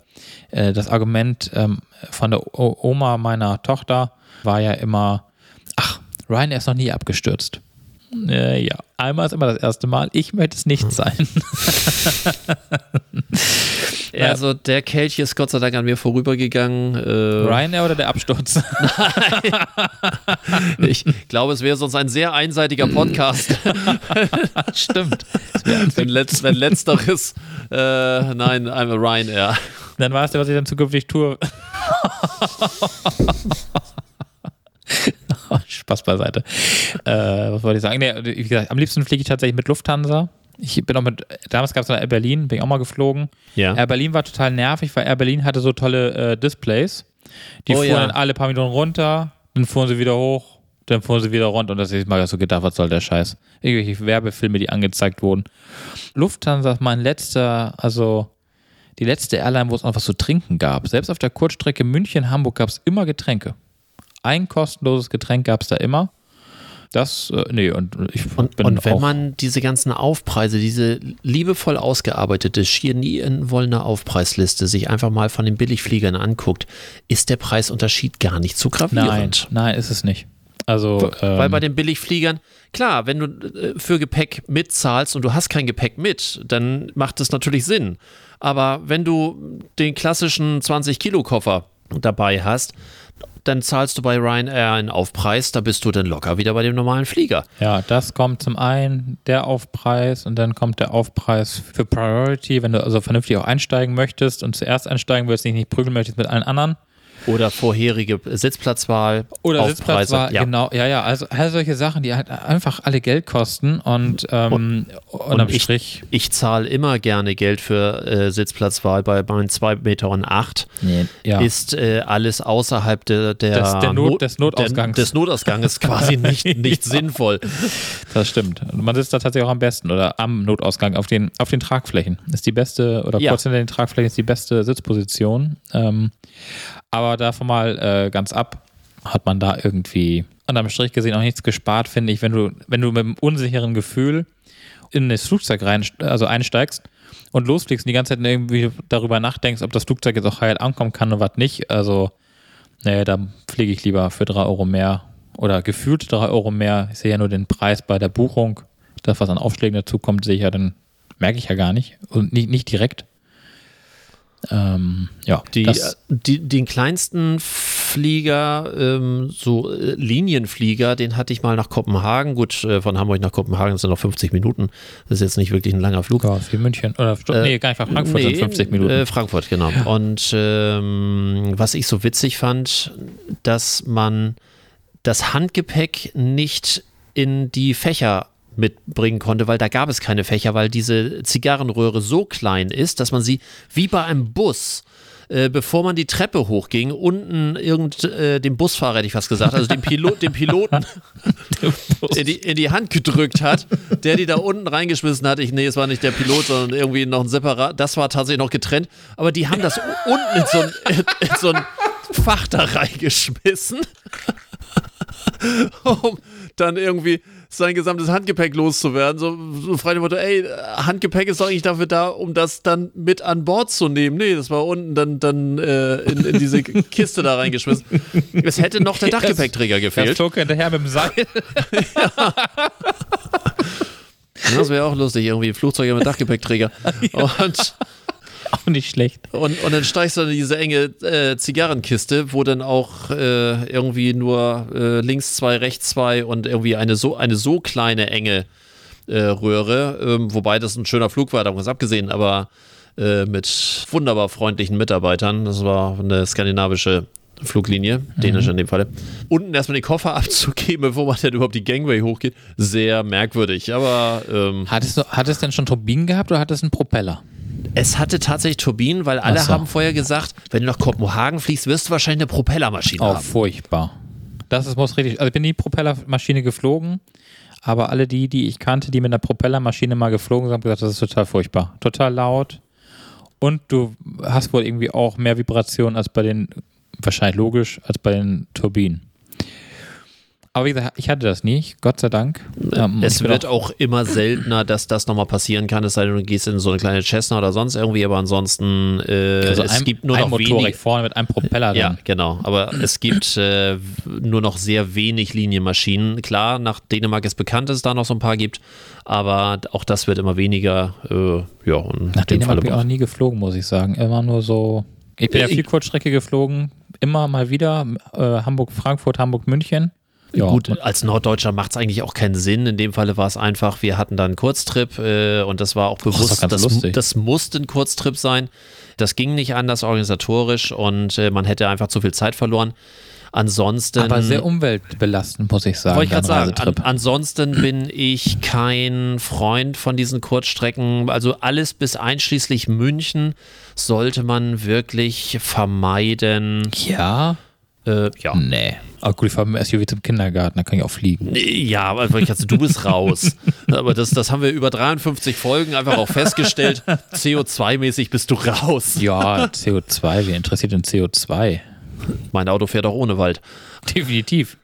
äh, das Argument ähm, von der o Oma meiner Tochter war ja immer, ach, Ryanair ist noch nie abgestürzt. Äh, ja, einmal ist immer das erste Mal. Ich möchte es nicht sein. Ja. Also der Kelch ist Gott sei Dank an mir vorübergegangen. Äh, Ryanair oder der Absturz? ich glaube, es wäre sonst ein sehr einseitiger Podcast, Stimmt. wenn, letzt, wenn letzteres, äh, nein, I'm a Ryanair. Dann weißt du, was ich dann zukünftig tue. Spaß beiseite. Äh, was wollte ich sagen? Nee, wie gesagt, am liebsten fliege ich tatsächlich mit Lufthansa. Ich bin auch mit, damals gab es Air Berlin, bin ich auch mal geflogen. Ja. Air Berlin war total nervig, weil Air Berlin hatte so tolle äh, Displays. Die Oh fuhren ja. dann alle paar Minuten runter, dann fuhren sie wieder hoch, dann fuhren sie wieder runter und das ist mal so gedacht, was soll der Scheiß? Irgendwelche Werbefilme, die angezeigt wurden. Lufthansa ist mein letzter, also die letzte Airline, wo es noch was zu trinken gab. Selbst auf der Kurzstrecke München-Hamburg gab es immer Getränke. Ein kostenloses Getränk gab es da immer. Das, äh, nee, und ich Und, bin und wenn man diese ganzen Aufpreise, diese liebevoll ausgearbeitete, schier nie in wollene Aufpreisliste sich einfach mal von den Billigfliegern anguckt, ist der Preisunterschied gar nicht so nein, gravierend. nein, ist es nicht. Also, Weil ähm, bei den Billigfliegern, klar, wenn du äh, für Gepäck mitzahlst und du hast kein Gepäck mit, dann macht das natürlich Sinn. Aber wenn du den klassischen 20-Kilo-Koffer dabei hast, dann zahlst du bei Ryanair einen Aufpreis, da bist du dann locker wieder bei dem normalen Flieger. Ja, das kommt zum einen der Aufpreis und dann kommt der Aufpreis für Priority, wenn du also vernünftig auch einsteigen möchtest und zuerst einsteigen willst, dich nicht prügeln möchtest mit allen anderen. Oder vorherige Sitzplatzwahl. Oder. Sitzplatzwahl, ja. genau, ja, ja, also all solche Sachen, die halt einfach alle Geld kosten und ähm, unterm ich- Strich. Ich zahle immer gerne Geld für äh, Sitzplatzwahl bei meinen 2,08 Meter. und acht Nee, ja. Ist äh, alles außerhalb der, der, Des- der Not- des Notausgangs. Der, des Notausgangs quasi nicht, nicht sinnvoll. Das stimmt. Und Man sitzt da tatsächlich auch am besten oder am Notausgang auf den, auf den Tragflächen. Ist die beste, oder Ja. kurz hinter den Tragflächen ist die beste Sitzposition. Ähm, aber davon mal äh, ganz ab, hat man da irgendwie unterm Strich gesehen auch nichts gespart, finde ich, wenn du, wenn du mit einem unsicheren Gefühl in das Flugzeug rein, also einsteigst und losfliegst und die ganze Zeit irgendwie darüber nachdenkst, ob das Flugzeug jetzt auch heil ankommen kann und was nicht. Also, nee, da fliege ich lieber für drei Euro mehr oder gefühlt drei Euro mehr. Ich sehe ja nur den Preis bei der Buchung. Das, was an Aufschlägen dazu kommt, sehe ich ja dann, merke ich ja gar nicht. Und nicht, nicht direkt. Ähm, ja, Die, die, den kleinsten Flieger, ähm, so äh, Linienflieger, den hatte ich mal nach Kopenhagen. Gut, äh, von Hamburg nach Kopenhagen sind noch 50 Minuten. Das ist jetzt nicht wirklich ein langer Flug. ja, wie München. Oder, Äh, nee, gar nicht, Frankfurt sind 50 Minuten. Äh, Frankfurt, genau. Und ähm, was ich so witzig fand, dass man das Handgepäck nicht in die Fächer mitbringen konnte, weil da gab es keine Fächer, weil diese Zigarrenröhre so klein ist, dass man sie wie bei einem Bus äh, bevor man die Treppe hochging, unten irgend äh, dem Busfahrer, hätte ich fast gesagt, also dem, Pilot, dem Piloten in, die, in die Hand gedrückt hat, der die da unten reingeschmissen hat. Ich, nee, es war nicht der Pilot, sondern irgendwie noch ein separat. Das war tatsächlich noch getrennt. Aber die haben das unten in so ein, in, in so ein Fach da reingeschmissen, um dann irgendwie sein gesamtes Handgepäck loszuwerden. So, so frei dem Motto, ey, Handgepäck ist doch eigentlich dafür da, um das dann mit an Bord zu nehmen. Nee, das war unten dann, dann äh, in, in diese Kiste da reingeschmissen. Es hätte noch der Dachgepäckträger Das gefehlt. flog hinterher mit dem Seil. Das wäre auch lustig, irgendwie Flugzeuge mit Dachgepäckträger. Und, Auch nicht schlecht. und, und dann steigst du in diese enge äh, Zigarrenkiste, wo dann auch äh, irgendwie nur äh, links zwei, rechts zwei und irgendwie eine so, eine so kleine enge äh, Röhre, ähm, wobei das ein schöner Flug war, davon ganz abgesehen, aber äh, mit wunderbar freundlichen Mitarbeitern. Das war eine skandinavische Fluglinie, dänische in dem Falle. Unten erstmal den Koffer abzugeben, bevor man dann überhaupt die Gangway hochgeht, sehr merkwürdig. Aber ähm, Hat es, hat es denn schon Turbinen gehabt oder hat es einen Propeller? Es hatte tatsächlich Turbinen, weil alle so. haben vorher gesagt, wenn du nach Kopenhagen fliegst, wirst du wahrscheinlich eine Propellermaschine Oh, haben. furchtbar. Das ist, muss richtig. Also ich bin nie Propellermaschine geflogen, aber alle die, die ich kannte, die mit einer Propellermaschine mal geflogen sind, haben gesagt, das ist total furchtbar. Total laut. Und du hast wohl irgendwie auch mehr Vibration als bei den, wahrscheinlich logisch, als bei den Turbinen. Aber wie gesagt, ich hatte das nie, Gott sei Dank. Ähm, es wird auch, auch, immer seltener, dass das nochmal passieren kann, es sei denn, du gehst in so eine kleine Cessna oder sonst irgendwie, aber ansonsten äh, also es ein, gibt nur ein noch wenig. vorne mit einem Propeller Ja, drin. genau. Aber es gibt äh, nur noch sehr wenig Linienmaschinen. Klar, nach Dänemark ist bekannt, dass es da noch so ein paar gibt, aber auch das wird immer weniger. Äh, ja, nach Dänemark bin ich auch nie geflogen, muss ich sagen. Immer nur so. Ich bin ja viel Kurzstrecke geflogen, immer mal wieder. Äh, Hamburg, Frankfurt, Hamburg, München. Ja. Gut, als Norddeutscher macht es eigentlich auch keinen Sinn. In dem Falle war es einfach, wir hatten da einen Kurztrip äh, und das war auch bewusst, oh, das, das, das, musste ein Kurztrip sein. Das ging nicht anders organisatorisch und äh, man hätte einfach zu viel Zeit verloren. Ansonsten. Aber sehr umweltbelastend, muss ich sagen. Wollte ich gerade sagen. An, ansonsten bin ich kein Freund von diesen Kurzstrecken. Also alles bis einschließlich München sollte man wirklich vermeiden. Ja. Äh, ja. Nee. Aber gut, ich fahre mit dem SUV zum Kindergarten, da kann ich auch fliegen. Ja, aber also, du bist raus. aber das, das haben wir über 53 Folgen einfach auch festgestellt. CO2-mäßig bist du raus. Ja, CO2, wer interessiert denn CO2? Mein Auto fährt auch ohne Wald. Definitiv.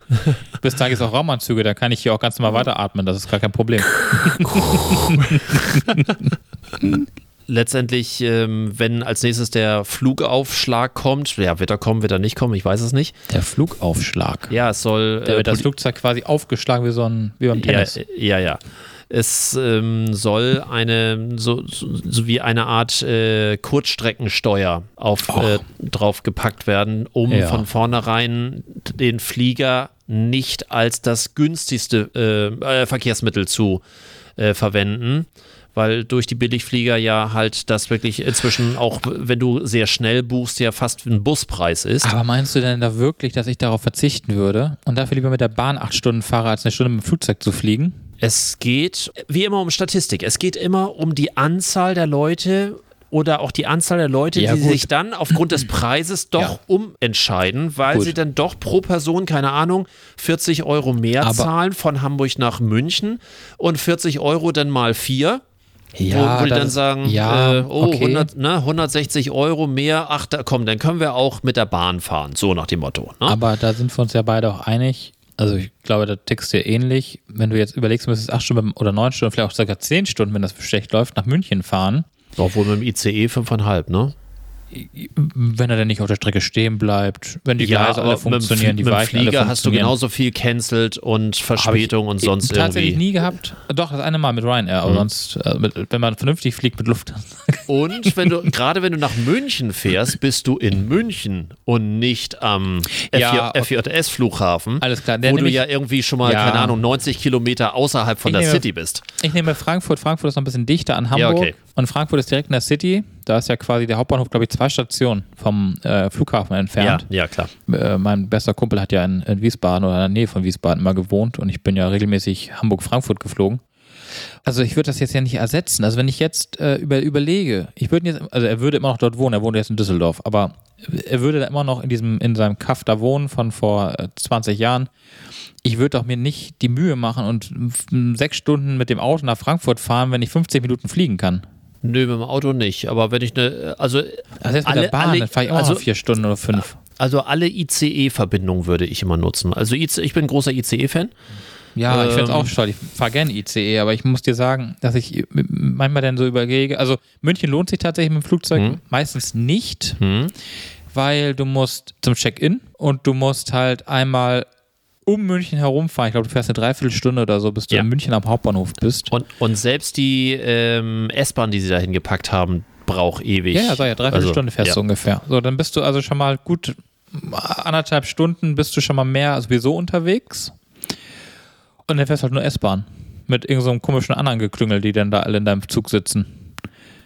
Bis dahin ist auch Raumanzüge, da kann ich hier auch ganz normal weiteratmen, das ist gar kein Problem. letztendlich, ähm, wenn als nächstes der Flugaufschlag kommt, ja, wird er kommen, wird er nicht kommen, ich weiß es nicht. Der Flugaufschlag? Ja, es soll. Da wird äh, das Flugzeug quasi aufgeschlagen wie so ein, wie beim Tennis. Ja, ja. ja. Es ähm, soll eine, so, so, wie eine Art äh, Kurzstreckensteuer auf, äh, drauf gepackt werden, um ja. von vornherein den Flieger nicht als das günstigste äh, äh Verkehrsmittel zu äh, verwenden weil durch die Billigflieger ja halt das wirklich inzwischen auch, wenn du sehr schnell buchst, ja fast ein Buspreis ist. Aber meinst du denn da wirklich, dass ich darauf verzichten würde und dafür lieber mit der Bahn acht Stunden fahre, als eine Stunde mit dem Flugzeug zu fliegen? Es geht wie immer um Statistik. Es geht immer um die Anzahl der Leute oder auch die Anzahl der Leute, ja, die gut. sich dann aufgrund des Preises doch ja. umentscheiden, weil gut. sie dann doch pro Person, keine Ahnung, 40 Euro mehr Aber zahlen von Hamburg nach München und 40 Euro dann mal vier ja, wo, wo die dann sagen, ja, äh, oh, okay. 100, ne, 160 Euro mehr, ach, da, komm, dann können wir auch mit der Bahn fahren, so nach dem Motto. Ne? Aber da sind wir uns ja beide auch einig. Also ich glaube, da tickst du ähnlich. Wenn du jetzt überlegst, du müsstest acht Stunden oder neun Stunden, vielleicht auch sogar zehn Stunden, wenn das schlecht läuft, nach München fahren. Obwohl mit dem ICE fünfeinhalb, ne? Wenn er denn nicht auf der Strecke stehen bleibt, wenn die Gleise alle funktionieren, die Weichen Flieger alle hast du genauso viel cancelt und Verspätung und sonst irgendwie. Tatsächlich nie gehabt. Doch, das eine Mal mit Ryanair, aber mhm. sonst, äh, mit, wenn man vernünftig fliegt mit Luft. Und wenn du, gerade wenn du nach München fährst, bist du in München und nicht am ja, FJS-Flughafen, alles klar. wo du ja irgendwie schon mal, ja. keine Ahnung, 90 Kilometer außerhalb von ich der nehme, City bist. Ich nehme Frankfurt. Frankfurt ist noch ein bisschen dichter an Hamburg. Ja, okay. Und Frankfurt ist direkt in der City. Da ist ja quasi der Hauptbahnhof, glaube ich, zwei Stationen vom äh, Flughafen entfernt. Ja, ja klar. Äh, mein bester Kumpel hat ja in, in, Wiesbaden oder in der Nähe von Wiesbaden immer gewohnt und ich bin ja regelmäßig Hamburg-Frankfurt geflogen. Also ich würde das jetzt ja nicht ersetzen. Also wenn ich jetzt äh, über, überlege, ich würde jetzt, also er würde immer noch dort wohnen, er wohnt jetzt in Düsseldorf, aber er würde da immer noch in diesem, in seinem Kaff da wohnen von vor 20 äh, Jahren ich würde doch mir nicht die Mühe machen und sechs Stunden mit dem Auto nach Frankfurt fahren, wenn ich 15 Minuten fliegen kann. Nö, mit dem Auto nicht. Aber wenn ich eine, also. Also jetzt mit alle, der Bahn, alle, dann fahre ich auch also, vier Stunden oder fünf. Also alle ICE-Verbindungen würde ich immer nutzen. Also ICE, ich bin großer ICE-Fan. Ja, ähm, ich finde es auch toll. Ich fahre gerne ICE, aber ich muss dir sagen, dass ich manchmal dann so überlege, also München lohnt sich tatsächlich mit dem Flugzeug hm. meistens nicht, hm. weil du musst zum Check-in und du musst halt einmal um München herumfahren. Ich glaube, du fährst eine Dreiviertelstunde oder so, bis du ja. in München am Hauptbahnhof bist. Und, und selbst die ähm, S-Bahn, die sie da hingepackt haben, braucht ewig. Ja, ja, sag ja, Dreiviertelstunde also, fährst ja. du ungefähr. So, dann bist du also schon mal gut anderthalb Stunden bist du schon mal mehr sowieso unterwegs. Und dann fährst du halt nur S-Bahn. Mit irgendeinem so komischen anderen Geklüngel, die dann da alle in deinem Zug sitzen.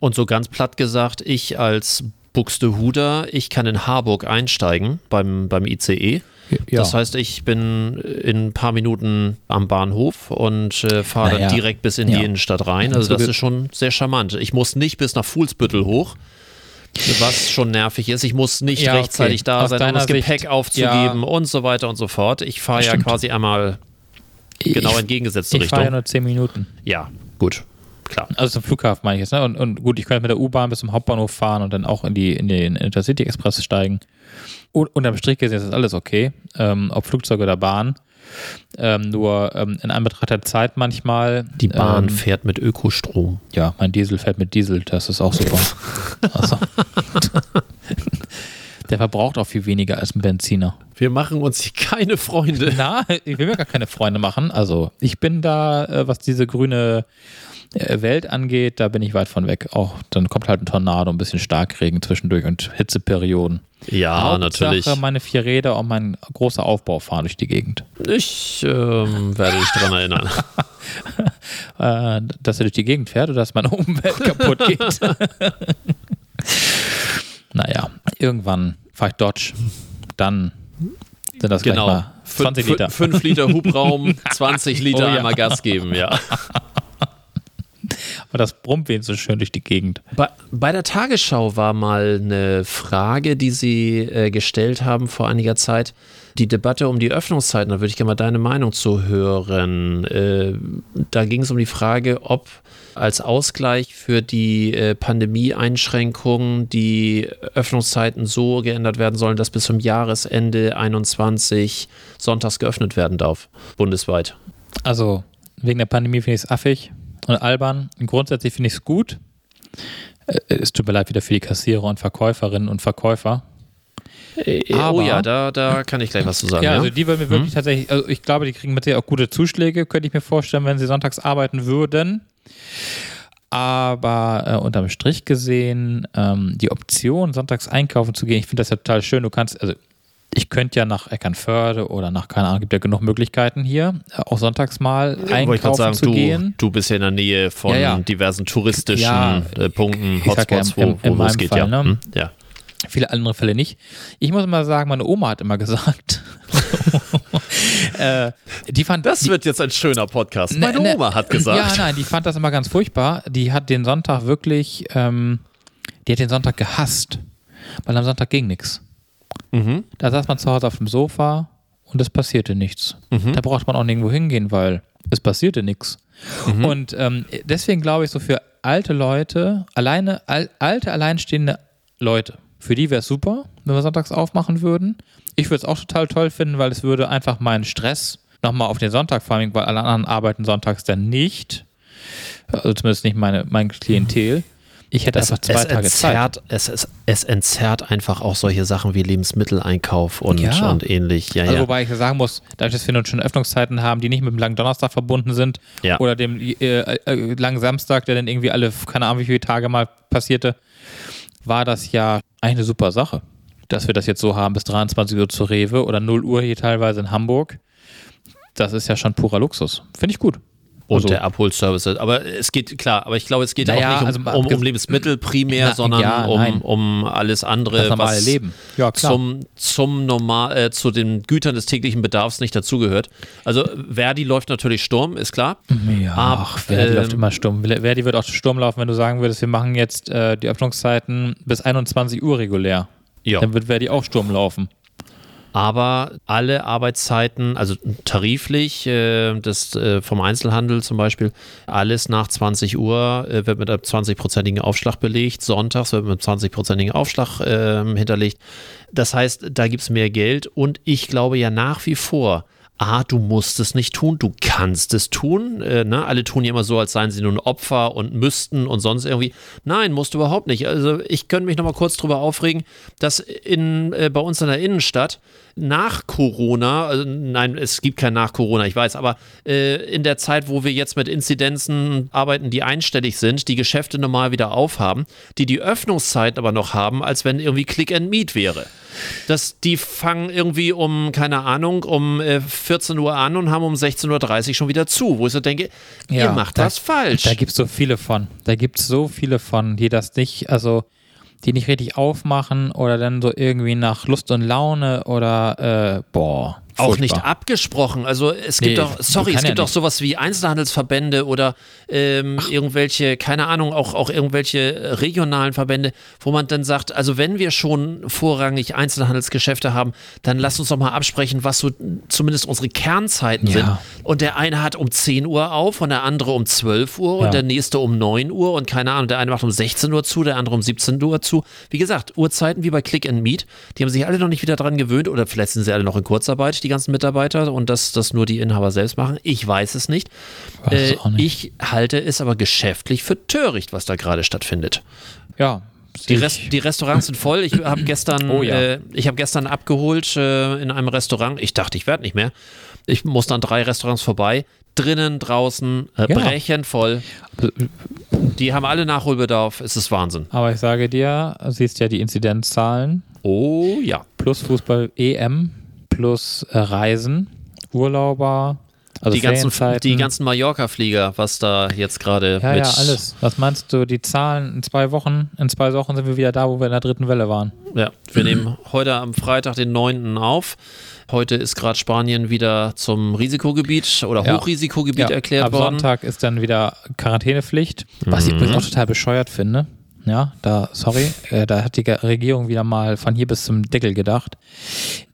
Und so ganz platt gesagt, ich als Buxtehuder, ich kann in Harburg einsteigen beim, beim ICE. Ja. Das heißt, ich bin in ein paar Minuten am Bahnhof und äh, fahre naja. dann direkt bis in ja. die Innenstadt rein. Also das ist schon sehr charmant. Ich muss nicht bis nach Fuhlsbüttel hoch. Was schon nervig ist. Ich muss nicht ja, rechtzeitig okay. da Aus sein, um das Gepäck Sicht, aufzugeben und so weiter und so fort. Ich fahre ja quasi einmal genau ich, entgegengesetzte ich Richtung. Ich fahre ja nur zehn Minuten. Ja, gut klar. Also zum Flughafen meine ich jetzt. Ne? Und, und, gut, ich könnte mit der U-Bahn bis zum Hauptbahnhof fahren und dann auch in, die, in den Intercity Express steigen. Und unterm Strich ist das alles okay, ähm, ob Flugzeug oder Bahn. Ähm, nur ähm, in Anbetracht der Zeit manchmal. Die Bahn ähm, fährt mit Ökostrom. Ja, mein Diesel fährt mit Diesel, das ist auch super. also, der verbraucht auch viel weniger als ein Benziner. Wir machen uns hier keine Freunde. Na, ich will mir gar keine Freunde machen. Also, ich bin da, äh, was diese grüne Welt angeht, da bin ich weit von weg. Auch dann kommt halt ein Tornado, ein bisschen Starkregen zwischendurch und Hitzeperioden. Ja, Hauptsache natürlich. meine vier Räder und mein großer Aufbau fahren durch die Gegend. Ich ähm, werde dich daran erinnern. Äh, dass er durch die Gegend fährt oder dass meine Umwelt kaputt geht. naja, irgendwann fahre ich Dodge. Dann sind das genau. gleich mal 20 Fün- Liter. fün- 5 Liter Hubraum, 20 Liter Oh ja. einmal Gas geben, ja. Aber das brummt wenigstens schön durch die Gegend. Bei, bei der Tagesschau war mal eine Frage, die Sie äh, gestellt haben vor einiger Zeit. Die Debatte um die Öffnungszeiten, da würde ich gerne mal deine Meinung zu hören. Äh, da ging es um die Frage, ob als Ausgleich für die äh, Pandemie-Einschränkungen die Öffnungszeiten so geändert werden sollen, dass bis zum Jahresende 21 sonntags geöffnet werden darf, bundesweit. Also, wegen der Pandemie finde ich es affig und albern. Grundsätzlich finde ich es gut. Äh, Es tut mir leid wieder für die Kassierer und Verkäuferinnen und Verkäufer. Äh, oh Aber- ja, da, da kann ich gleich was zu sagen. Ja, Ja, also die würden mir wirklich tatsächlich, also ich glaube, die kriegen mit Sicherheit auch gute Zuschläge, könnte ich mir vorstellen, wenn sie sonntags arbeiten würden. Aber äh, unterm Strich gesehen, ähm, die Option, sonntags einkaufen zu gehen, ich finde das ja total schön. Du kannst, also ich könnte ja nach Eckernförde oder nach, keine Ahnung, gibt ja genug Möglichkeiten hier, äh, auch sonntags mal gerade einkaufen sagen, zu du, gehen. du bist ja in der Nähe von Ja, ja. diversen touristischen Ja, äh, Punkten, sag ja, Hotspots, im- im- wo, es geht. Fall, ja. ne? Hm? ja. Viele andere Fälle nicht. Ich muss mal sagen, meine Oma hat immer gesagt, äh, die fand Das wird jetzt ein schöner Podcast. Ne, Meine ne, Oma hat gesagt. Ja, nein, die fand das immer ganz furchtbar. Die hat den Sonntag wirklich, ähm, die hat den Sonntag gehasst, weil am Sonntag ging nichts. Mhm. Da saß man zu Hause auf dem Sofa und es passierte nichts. Da braucht man auch nirgendwo hingehen, weil es passierte nichts. Und ähm, deswegen glaube ich, so für alte Leute, alleine, al, alte, alleinstehende Leute, für die wäre es super, wenn wir sonntags aufmachen würden. Ich würde es auch total toll finden, weil es würde einfach meinen Stress nochmal auf den Sonntag fallen, weil alle anderen arbeiten sonntags dann nicht. Also zumindest nicht meine, mein Klientel. Ich hätte Es, einfach zwei es, Tage Zeit. entzerrt, es, es, es entzerrt einfach auch solche Sachen wie Lebensmitteleinkauf und, Ja. und ähnlich. Ja, Also ja. wobei ich sagen muss, dadurch, dass wir nun schon Öffnungszeiten haben, die nicht mit dem langen Donnerstag verbunden sind Ja. oder dem äh, äh, langen Samstag, der dann irgendwie alle, keine Ahnung, wie viele Tage mal passierte, war das ja eigentlich eine super Sache. Dass wir das jetzt so haben bis 23 Uhr zu Rewe oder 0 Uhr hier teilweise in Hamburg. Das ist ja schon purer Luxus. Finde ich gut. Und Also- der Abholservice. Aber es geht, klar, aber ich glaube, es geht Naja, auch nicht also um, mal um, um Lebensmittel primär, Na, sondern ja, um, um alles andere, was Leben. Ja, zum, zum normal, äh, zu den Gütern des täglichen Bedarfs nicht dazugehört. Also Verdi läuft natürlich Sturm, ist klar. Ja, Aber, ach, Verdi ähm, läuft immer Sturm. Verdi wird auch Sturm laufen, wenn du sagen würdest, wir machen jetzt äh, die Öffnungszeiten bis 21 Uhr regulär. Ja. Dann wird Verdi auch Sturm laufen. Aber alle Arbeitszeiten, also tariflich, äh, das äh, vom Einzelhandel zum Beispiel, alles nach 20 Uhr äh, wird mit einem 20-prozentigen Aufschlag belegt. Sonntags wird mit einem 20-prozentigen Aufschlag äh, hinterlegt. Das heißt, da gibt es mehr Geld und ich glaube ja nach wie vor, A, du musst es nicht tun, du kannst es tun. Äh, ne? Alle tun ja immer so, als seien sie nun Opfer und müssten und sonst irgendwie. Nein, musst du überhaupt nicht. Also ich könnte mich noch mal kurz drüber aufregen, dass in, äh, bei uns in der Innenstadt nach Corona, also nein, es gibt kein nach Corona, ich weiß, aber äh, in der Zeit, wo wir jetzt mit Inzidenzen arbeiten, die einstellig sind, die Geschäfte normal wieder aufhaben, die die Öffnungszeit aber noch haben, als wenn irgendwie Click and Meet wäre. Das, die fangen irgendwie um, keine Ahnung, um äh, 14 Uhr an und haben um 16.30 Uhr schon wieder zu, wo ich so denke, ihr Ja, macht da- das falsch. Da gibt es so viele von. Da gibt es so viele von, die das nicht, also die nicht richtig aufmachen oder dann so irgendwie nach Lust und Laune oder äh, boah. Auch furchtbar. nicht abgesprochen. Also es gibt Nee, doch, sorry, es ja gibt doch nicht. sowas wie Einzelhandelsverbände oder ähm, irgendwelche, keine Ahnung, auch, auch irgendwelche regionalen Verbände, wo man dann sagt, also wenn wir schon vorrangig Einzelhandelsgeschäfte haben, dann lass uns doch mal absprechen, was so zumindest unsere Kernzeiten Ja. sind. Und der eine hat um 10 Uhr auf und der andere um 12 Uhr Ja. und der nächste um 9 Uhr und keine Ahnung, der eine macht um 16 Uhr zu, der andere um 17 Uhr zu. Wie gesagt, Uhrzeiten wie bei Click and Meet, die haben sich alle noch nicht wieder dran gewöhnt oder vielleicht sind sie alle noch in Kurzarbeit, die die ganzen Mitarbeiter und dass das nur die Inhaber selbst machen. Ich weiß es nicht. Weiß Äh, nicht. ich halte es aber geschäftlich für töricht, was da gerade stattfindet. Ja. Die, Rest, die Restaurants sind voll. Ich habe gestern, Oh ja. äh, ich habe gestern abgeholt äh, in einem Restaurant. Ich dachte, ich werde nicht mehr. Ich muss dann drei Restaurants vorbei. Drinnen, draußen, äh, Ja. brechend voll. Die haben alle Nachholbedarf. Es ist Wahnsinn. Aber ich sage dir, siehst ja die Inzidenzzahlen Oh ja. plus Fußball EM plus äh, Reisen, Urlauber, also die ganzen, die ganzen Mallorca-Flieger, was da jetzt gerade ja, mit. ja, alles. Was meinst du, die Zahlen in zwei Wochen? In zwei Wochen sind wir wieder da, wo wir in der dritten Welle waren. Ja, wir nehmen heute am Freitag, den 9. auf. Heute ist gerade Spanien wieder zum Risikogebiet oder Ja. Hochrisikogebiet Ja, erklärt ab worden. Sonntag ist dann wieder Quarantänepflicht, was Mhm. ich übrigens auch total bescheuert finde. Ja, da, sorry, äh, da hat die Regierung wieder mal von hier bis zum Deckel gedacht.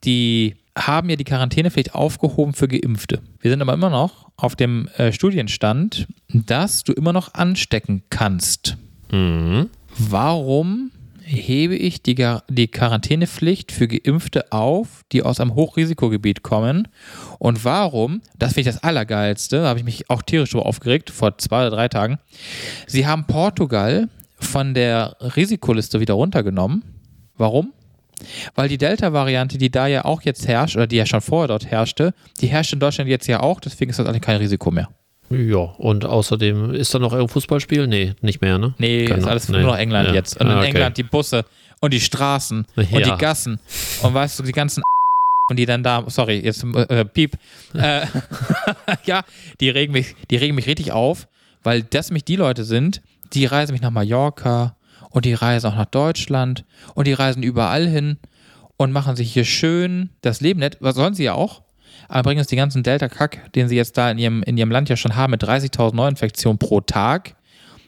Die haben ja die Quarantänepflicht aufgehoben für Geimpfte. Wir sind aber immer noch auf dem äh, Studienstand, dass du immer noch anstecken kannst. Mhm. Warum hebe ich die, Gar- die Quarantänepflicht für Geimpfte auf, die aus einem Hochrisikogebiet kommen? Und warum, das finde ich das Allergeilste, da habe ich mich auch tierisch drüber aufgeregt, vor zwei oder drei Tagen, sie haben Portugal von der Risikoliste wieder runtergenommen. Warum? Weil die Delta-Variante, die da ja auch jetzt herrscht, oder die ja schon vorher dort herrschte, die herrscht in Deutschland jetzt ja auch, deswegen ist das eigentlich kein Risiko mehr. Ja, und außerdem ist da noch irgendein Fußballspiel? Nee, nicht mehr, ne? Nee, Keine- ist alles nee. nur noch England Ja. jetzt. Und Ah, in okay. England die Busse und die Straßen und Ja. die Gassen. Und weißt du, die ganzen und die dann da, sorry, jetzt äh, piep. Äh, ja, die regen mich, die regen mich richtig auf, weil das mich die Leute sind, die reisen mich nach Mallorca und die reisen auch nach Deutschland und die reisen überall hin und machen sich hier schön das Leben nett. Was sollen sie ja auch? Aber bringen uns die ganzen Delta-Kack, den sie jetzt da in ihrem, in ihrem Land ja schon haben, mit 30.000 Neuinfektionen pro Tag,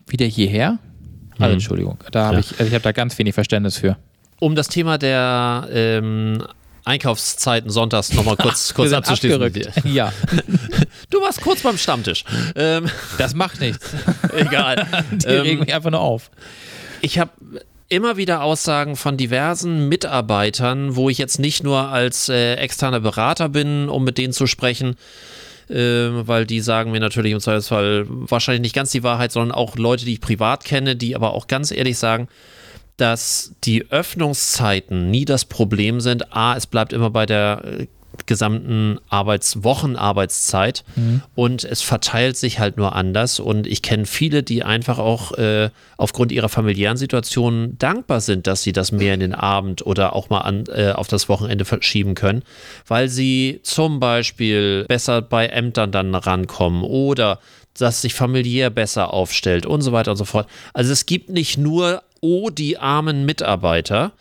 wieder hierher? Also, Entschuldigung, da habe Ja. ich, also ich habe da ganz wenig Verständnis für. Um das Thema der ähm, Einkaufszeiten sonntags nochmal kurz, kurz abzuschließen. Ja, Du warst kurz beim Stammtisch. Ähm, das macht nichts. egal. Die Ähm, regen mich einfach nur auf. Ich habe immer wieder Aussagen von diversen Mitarbeitern, wo ich jetzt nicht nur als äh, externer Berater bin, um mit denen zu sprechen, äh, weil die sagen mir natürlich im Zweifelsfall wahrscheinlich nicht ganz die Wahrheit, sondern auch Leute, die ich privat kenne, die aber auch ganz ehrlich sagen, dass die Öffnungszeiten nie das Problem sind. A, es bleibt immer bei der gesamten Arbeitswochenarbeitszeit und es verteilt sich halt nur anders. Und ich kenne viele, die einfach auch äh, aufgrund ihrer familiären Situation dankbar sind, dass sie das mehr in den Abend oder auch mal an, äh, auf das Wochenende verschieben können, weil sie zum Beispiel besser bei Ämtern dann rankommen oder dass sich familiär besser aufstellt und so weiter und so fort. Also es gibt nicht nur, oh, die armen Mitarbeiter,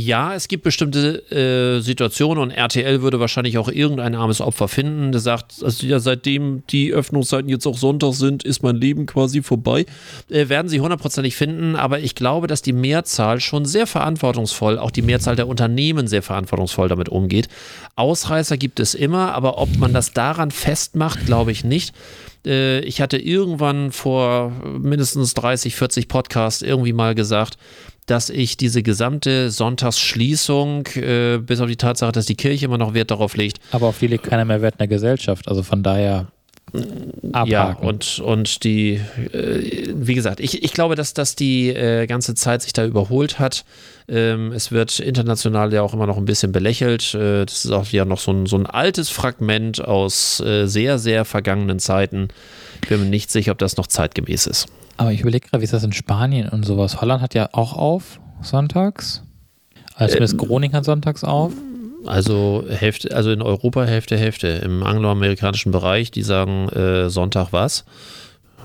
ja, es gibt bestimmte äh, Situationen und RTL würde wahrscheinlich auch irgendein armes Opfer finden, der sagt, also ja, seitdem die Öffnungszeiten jetzt auch Sonntag sind, ist mein Leben quasi vorbei. Äh, werden sie hundertprozentig finden, aber ich glaube, dass die Mehrzahl schon sehr verantwortungsvoll, auch die Mehrzahl der Unternehmen sehr verantwortungsvoll damit umgeht. Ausreißer gibt es immer, aber ob man das daran festmacht, glaube ich nicht. Äh, ich hatte irgendwann vor mindestens 30, 40 Podcasts irgendwie mal gesagt, dass ich diese gesamte Sonntagsschließung, äh, bis auf die Tatsache, dass die Kirche immer noch Wert darauf legt, Aber auf die legt keiner mehr Wert in der Gesellschaft. Also von daher abhaken. ja, und, und die, äh, wie gesagt, ich, ich glaube, dass, dass die äh, ganze Zeit sich da überholt hat. Ähm, es wird international ja auch immer noch ein bisschen belächelt. Äh, das ist auch ja noch so ein, so ein altes Fragment aus äh, sehr, sehr vergangenen Zeiten. Ich bin mir nicht sicher, ob das noch zeitgemäß ist. Aber ich überlege gerade, wie ist das in Spanien und sowas? Holland hat ja auch auf sonntags. Also zumindest Groningen hat sonntags auf. Also Hälfte, also in Europa Hälfte, Hälfte. Im angloamerikanischen Bereich, die sagen äh, Sonntag was.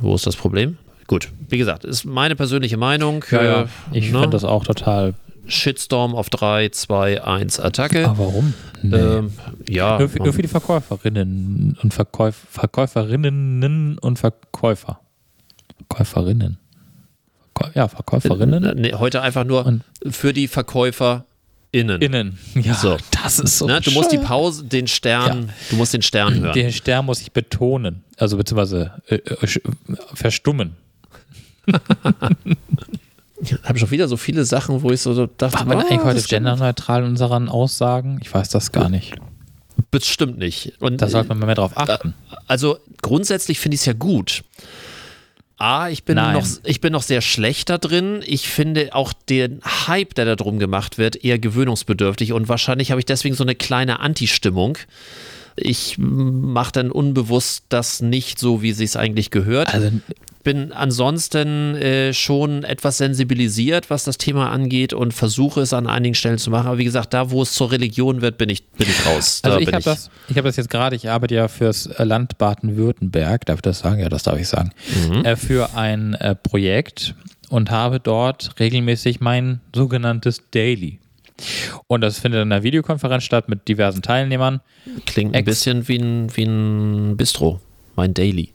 Wo ist das Problem? Gut, wie gesagt, ist meine persönliche Meinung. Äh, Ich ne? finde das auch total. Shitstorm auf 3, 2, 1 Attacke. Aber warum? Nee. Ähm, ja, Nur für, nur für die Verkäuferinnen und Verkäuf, Verkäuferinnen und Verkäufer. Verkäuferinnen. Verkäu- Ja, Verkäuferinnen. Äh, nee, heute einfach nur Und- für die VerkäuferInnen. Innen. Ja, So. das ist so. Ne, du musst die. Pause, den Stern, du musst den Stern hören. Den Stern muss ich betonen. Also beziehungsweise äh, äh, verstummen. Ich habe schon wieder so viele Sachen, wo ich so so dachte, Waren wir ah, eigentlich heute genderneutral in unseren Aussagen? Ich weiß das gar nicht. Bestimmt nicht. Und Da sollte man mal mehr drauf achten. also grundsätzlich finde ich es ja gut. A, ich bin, Nein. noch, ich bin noch sehr schlecht da drin. Ich finde auch den Hype, der da drum gemacht wird, eher gewöhnungsbedürftig und wahrscheinlich habe ich deswegen so eine kleine Anti-Stimmung. Ich mache dann unbewusst das nicht so, wie es eigentlich gehört. Also bin ansonsten äh, schon etwas sensibilisiert, was das Thema angeht und versuche es an einigen Stellen zu machen. Aber wie gesagt, da, wo es zur Religion wird, bin ich, bin ich raus. Da Also ich habe das, ich habe das jetzt gerade, ich arbeite ja fürs äh, Land Baden-Württemberg, darf ich das sagen? Ja, das darf ich sagen. Äh, für ein äh, Projekt und habe dort regelmäßig mein sogenanntes Daily. Und das findet in einer Videokonferenz statt mit diversen Teilnehmern. Klingt ein Ex- bisschen wie ein, wie ein Bistro, mein Daily.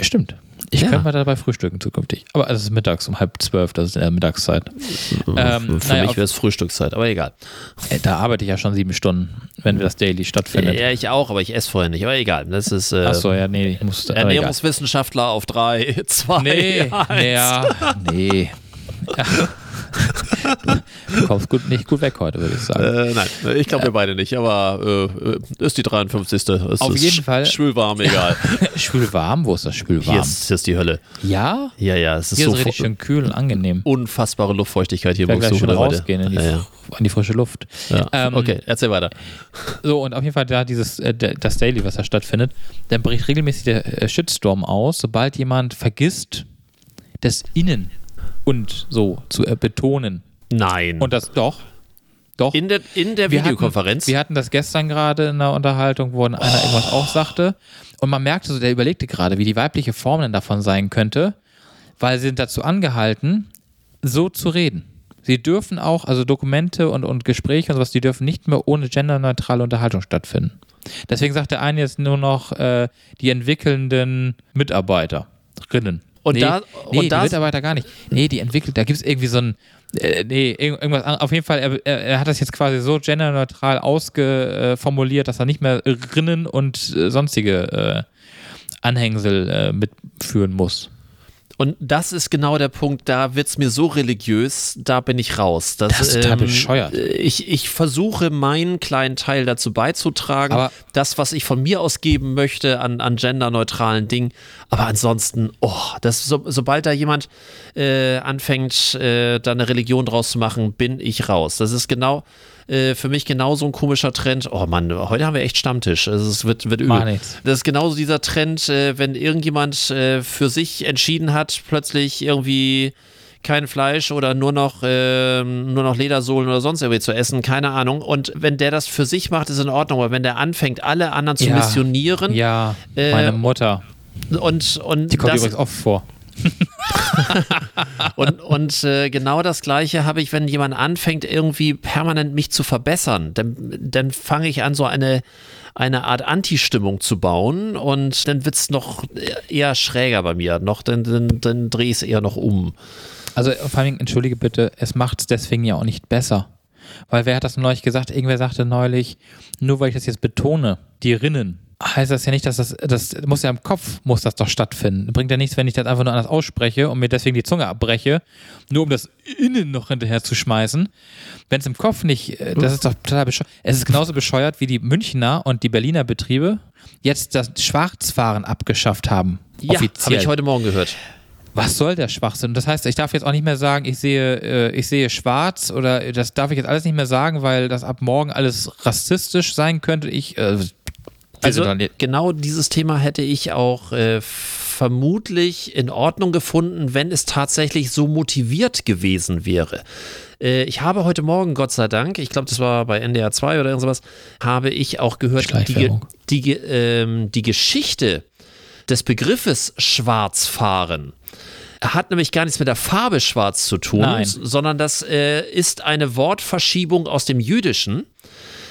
Stimmt. Ich Ja. könnte mal dabei frühstücken zukünftig. Aber es ist mittags um halb zwölf, das ist in der Mittagszeit. Ähm, Für naja, mich wäre es Frühstückszeit, aber egal. Äh, Da arbeite ich ja schon sieben Stunden, wenn das Daily stattfindet. Ja, ich auch, aber ich esse vorher nicht, aber egal. Das ist äh, Achso, ja, nee, ich muss. Ernährungswissenschaftler auf drei, zwei, Nee, eins. nee, ja, nee. Ja. Du kommst gut, nicht gut weg heute, würde ich sagen. Äh, nein, ich glaube wir beide nicht, aber äh, ist die 53. Es Auf ist jeden Fall. Schwülwarm, egal. Schwülwarm, wo ist das Hier Schwülwarm? ist, hier ist die Hölle. Ja? Ja, ja, es ist Hier so ist richtig schön kühl und angenehm. unfassbare Luftfeuchtigkeit hier Ich werde wo gleich schon rausgehen in die, Ja, ja. in die frische Luft. Ja. Ähm, okay, erzähl weiter. So, und auf jeden Fall da dieses, äh, das Daily, was da stattfindet, dann bricht regelmäßig der äh, Shitstorm aus, sobald jemand vergisst, das Innen und so zu äh, betonen. Nein. Und das doch. Doch. in der, in der Wir Videokonferenz? Hatten, wir hatten das gestern gerade in einer Unterhaltung, wo einer irgendwas auch sagte. Und man merkte so, der überlegte gerade, wie die weibliche Form denn davon sein könnte, weil sie sind dazu angehalten, so zu reden. Sie dürfen auch, also Dokumente und, und Gespräche und sowas, die dürfen nicht mehr ohne genderneutrale Unterhaltung stattfinden. Deswegen sagt der eine jetzt nur noch äh, die entwickelnden Mitarbeiterinnen. Und nee, da- nee, und da- die Mitarbeiter gar nicht. Nee, die entwickelt, da gibt es irgendwie so ein, äh, nee, irg- irgendwas, auf jeden Fall, er, er, hat das jetzt quasi so genderneutral ausgeformuliert, dass er nicht mehr Rinnen und äh, sonstige äh, Anhängsel äh, mitführen muss. Und das ist genau der Punkt, da wird es mir so religiös, da bin ich raus. Das, Das ist total bescheuert. Ich, ich versuche meinen kleinen Teil dazu beizutragen, Aber- das, was ich von mir aus geben möchte an, an genderneutralen Dingen. Aber ansonsten, oh, das, so, sobald da jemand äh, anfängt, äh, da eine Religion draus zu machen, bin ich raus. Das ist genau äh, für mich genau so ein komischer Trend. Oh Mann, heute haben wir echt Stammtisch. Also es wird, wird übel. Das ist genauso dieser Trend, äh, wenn irgendjemand äh, für sich entschieden hat, plötzlich irgendwie kein Fleisch oder nur noch, ähm, nur noch Ledersohlen oder sonst irgendwie zu essen, keine Ahnung. Und wenn der das für sich macht, ist in Ordnung. Aber wenn der anfängt, alle anderen zu Ja. missionieren Ja, Äh, meine Mutter, und, und die kommt das, übrigens oft vor. Und, und äh, genau das Gleiche habe ich, wenn jemand anfängt, irgendwie permanent mich zu verbessern. Dann, dann fange ich an, so eine, eine Art Anti-Stimmung zu bauen und dann wird es noch eher schräger bei mir. Noch, dann, dann, dann drehe ich es eher noch um. Also vor allem, entschuldige bitte, es macht es deswegen ja auch nicht besser. Weil wer hat das neulich gesagt? Irgendwer sagte neulich, nur weil ich das jetzt betone, die Rinnen, heißt das ja nicht, dass das, das muss ja im Kopf, muss das doch stattfinden. Bringt ja nichts, wenn ich das einfach nur anders ausspreche und mir deswegen die Zunge abbreche, nur um das Innen noch hinterher zu schmeißen. Wenn es im Kopf nicht, äh, das ist doch total bescheuert. Es ist genauso bescheuert, wie die Münchner und die Berliner Betriebe jetzt das Schwarzfahren abgeschafft haben. Ja, habe ich heute Morgen gehört. Was soll der Schwachsinn? Das heißt, ich darf jetzt auch nicht mehr sagen, ich sehe, äh, ich sehe schwarz oder das darf ich jetzt alles nicht mehr sagen, weil das ab morgen alles rassistisch sein könnte. Ich, äh, Also nicht- genau dieses Thema hätte ich auch äh, vermutlich in Ordnung gefunden, wenn es tatsächlich so motiviert gewesen wäre. Äh, ich habe heute Morgen, Gott sei Dank, ich glaube, das war bei NDR 2 oder irgendwas, habe ich auch gehört, die, die, ähm, die Geschichte des Begriffes Schwarzfahren hat nämlich gar nichts mit der Farbe schwarz zu tun, Nein. sondern das äh, ist eine Wortverschiebung aus dem Jüdischen